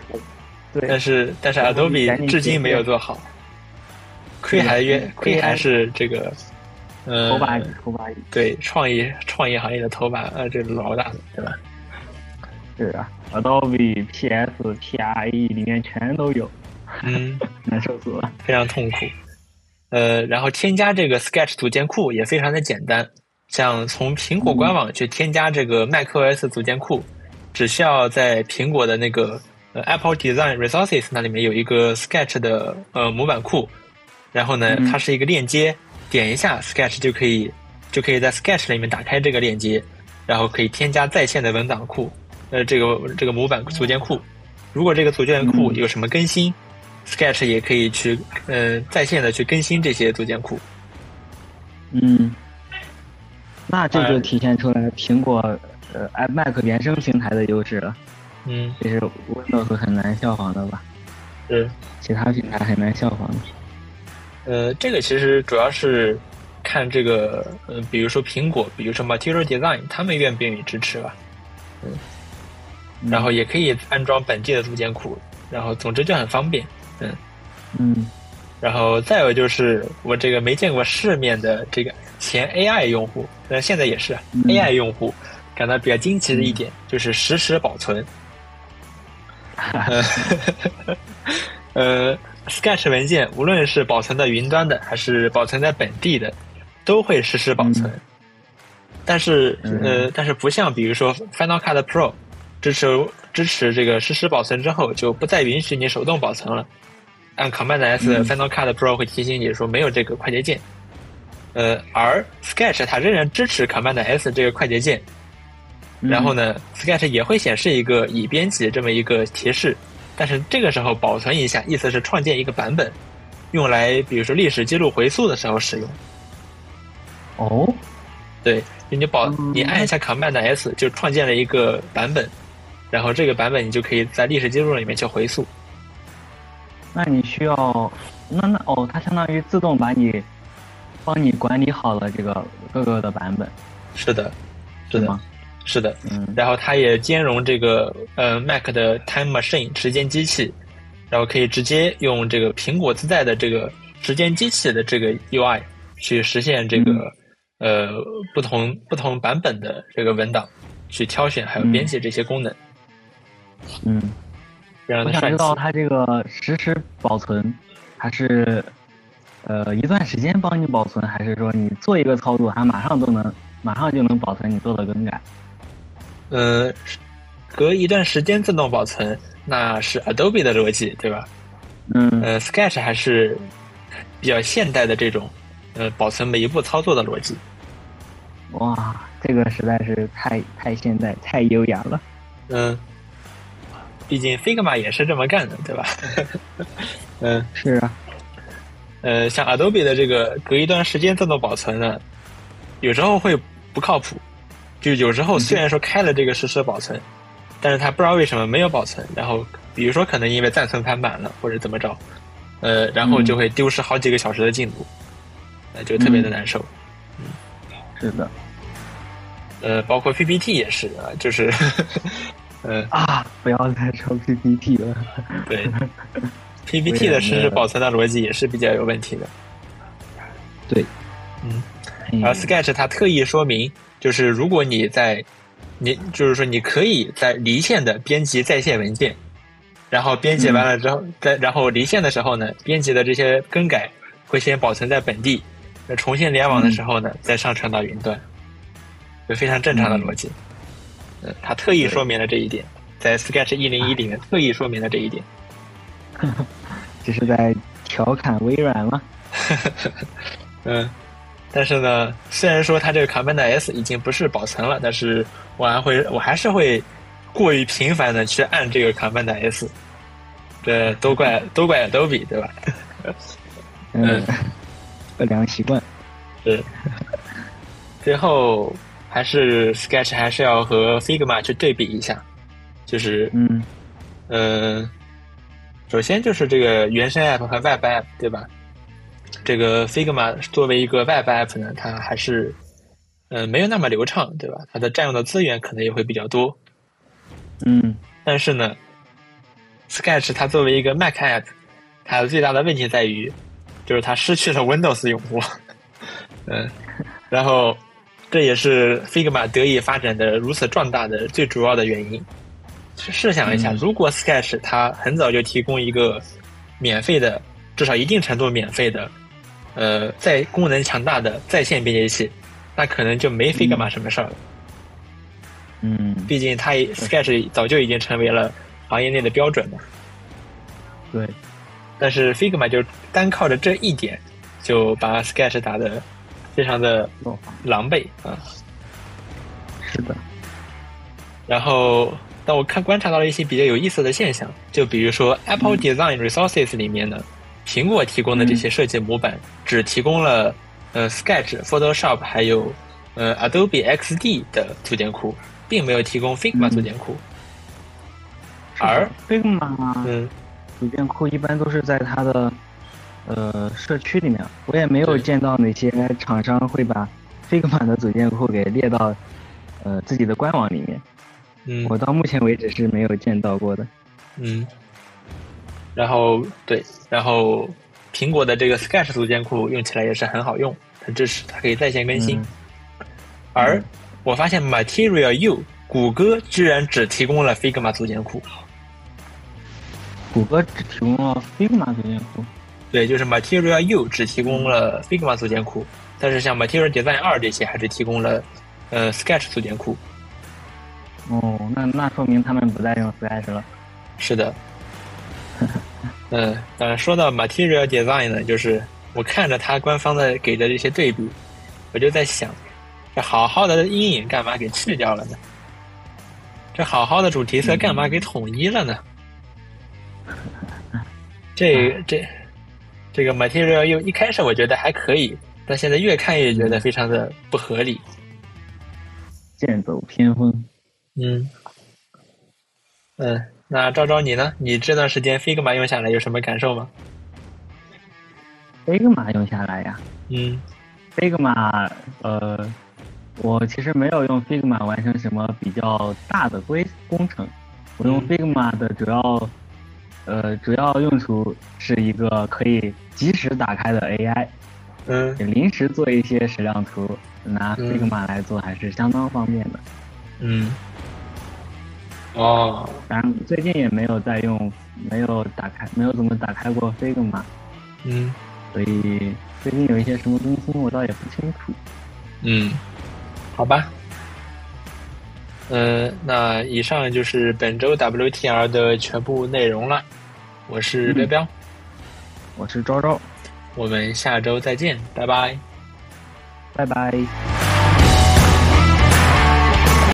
但是但是 Adobe 至今没有做好，亏还冤亏还是这个，呃，头把头把对创意创意行业的头把呃这老大对吧？是啊，Adobe PS PRE 里面全都有，嗯，难受死了，非常痛苦。呃，然后添加这个 Sketch 组件库也非常的简单，像从苹果官网去添加这个 macOS 组件库，只需要在苹果的那个。Apple Design Resources 那里面有一个 Sketch 的呃模板库，然后呢，它是一个链接，点一下 Sketch 就可以，就可以在 Sketch 里面打开这个链接，然后可以添加在线的文档库，呃，这个这个模板组件库。如果这个组件库有什么更新，Sketch 也可以去呃在线的去更新这些组件库。嗯，那这就体现出来苹果呃 iMac 原生平台的优势了。嗯，这是 Windows 很难效仿的吧？是，其他平台很难效仿的。呃，这个其实主要是看这个，呃，比如说苹果，比如说 Material Design，他们愿不愿意支持吧？嗯，然后也可以安装本地的组件库，然后总之就很方便。嗯嗯，然后再有就是我这个没见过世面的这个前 AI 用户，那现在也是 AI 用户，感到比较惊奇的一点就是实时保存。呃，Sketch 文件无论是保存在云端的，还是保存在本地的，都会实时保存。但是，呃，但是不像比如说 Final Cut Pro 支持支持这个实时保存之后，就不再允许你手动保存了。按 Command S，Final Cut Pro 会提醒你说没有这个快捷键。呃，而 Sketch 它仍然支持 Command S 这个快捷键。然后呢，Sketch 也会显示一个已编辑这么一个提示，但是这个时候保存一下，意思是创建一个版本。用来比如说历史记录回溯的时候使用。哦，对，就你保嗯你按一下 Command S 就创建了一个版本，然后这个版本你就可以在历史记录里面去回溯。那你需要，那那哦，它相当于自动把你，帮你管理好了这个各个的版本，是的，是的吗？，是的。嗯然后它也兼容这个呃 Mac 的 Time Machine 时间机器，然后可以直接用这个苹果自带的这个时间机器的这个 UI 去实现这个、呃不同不同版本的这个文档，去挑选还有编辑这些功能，嗯。我想知。道它这个实时保存，还是呃一段时间帮你保存，还是说你做一个操作，它马上都能马上就能保存你做的更改？嗯、隔一段时间自动保存，那是 Adobe 的逻辑，对吧？嗯呃，Sketch 还是比较现代的这种呃保存每一步操作的逻辑。哇，这个实在是太太现代、太优雅了。嗯，毕竟 Figma 也是这么干的，对吧？嗯是啊，呃，像 Adobe 的这个隔一段时间自动保存呢，有时候会不靠谱。就有时候虽然说开了这个实时保存，但是它不知道为什么没有保存。然后比如说可能因为暂存盘满了或者怎么着，呃，然后就会丢失好几个小时的进度，呃，就特别的难受。嗯是的呃，包括 PPT 也是啊，就是，呃，啊！不要再抄 PPT 了。对，PPT 的实时保存的逻辑也是比较有问题的。对，嗯，嗯而 Sketch 它特意说明，就是如果你在，你就是说你可以在离线的编辑在线文件，然后编辑完了之后，在然后离线的时候呢，编辑的这些更改会先保存在本地，那重新联网的时候呢，再上传到云端，就非常正常的逻辑。嗯，它特意说明了这一点，在 Sketch 一零一里面特意说明了这一点。这是在调侃微软吗？嗯，但是呢，虽然说它这个 Command S 已经不是保存了，但是我还会，我还是会过于频繁的去按这个 Command S，这都怪都怪 Adobe 对吧？嗯，不良习惯。是。最后还是 Sketch 还是要和 Figma 去对比一下，就是嗯嗯，首先就是这个原生 App 和 Web App 对吧？这个 Figma 作为一个 Web App 呢，它还是嗯、呃没有那么流畅，对吧？它的占用的资源可能也会比较多。嗯但是呢，Sketch 它作为一个 Mac App，它最大的问题在于，就是它失去了 Windows 用户。嗯，然后这也是 Figma 得以发展的如此壮大的最主要的原因。试想一下，嗯如果 Sketch 它很早就提供一个免费的，至少一定程度免费的，呃，在功能强大的在线编辑器，那可能就没 Figma 什么事儿了。嗯，毕竟它也 Sketch 早就已经成为了行业内的标准了。对，但是 Figma 就单靠着这一点，就把 Sketch 打得非常的狼狈啊。是的。然后，但我看观察到了一些比较有意思的现象，就比如说 Apple Design Resources 里面呢，苹果提供的这些设计模板只提供了呃 Sketch、Photoshop 还有呃 Adobe XD 的组件库，并没有提供 Figma 嗯组件库。而 Figma 嗯，组件库一般都是在它的呃社区里面，我也没有见到哪些厂商会把 Figma 的组件库给列到呃自己的官网里面。嗯我到目前为止是没有见到过的。嗯，然后对，然后苹果的这个 Sketch 组件库用起来也是很好用，它支持它可以在线更新。嗯而我发现 Material U 谷歌居然只提供了 Figma 组件库，谷歌只提供了 Figma 组件库。对，就是 Material U 只提供了 Figma 组件库，但是像 Material Design 二这些还是提供了呃 Sketch 组件库。哦，那那说明他们不再用 Sketch 了。是的，嗯，当然说到 Material Design 呢，就是我看着它官方的给的这些对比，我就在想，这好好的阴影干嘛给去掉了呢？这好好的主题色干嘛给统一了呢？这这这个 Material 又一开始我觉得还可以，但现在越看越觉得非常的不合理。剑走偏锋。嗯嗯，那昭昭你呢？你这段时间 Figma 用下来有什么感受吗？Figma 用下来呀嗯，Figma 呃，我其实没有用 Figma 完成什么比较大的规工程，我用嗯 Figma 的主要呃主要用处是一个可以及时打开的 AI，嗯临时做一些矢量图，拿嗯 Figma 来做还是相当方便的。嗯。哦，反正，最近也没有在用，没有打开，没有怎么打开过 Figma，嗯所以最近有一些什么更新我倒也不清楚。嗯，好吧。呃，那以上就是本周 WTR 的全部内容了。我是嗯彪彪，我是昭昭，我们下周再见，拜拜。拜拜。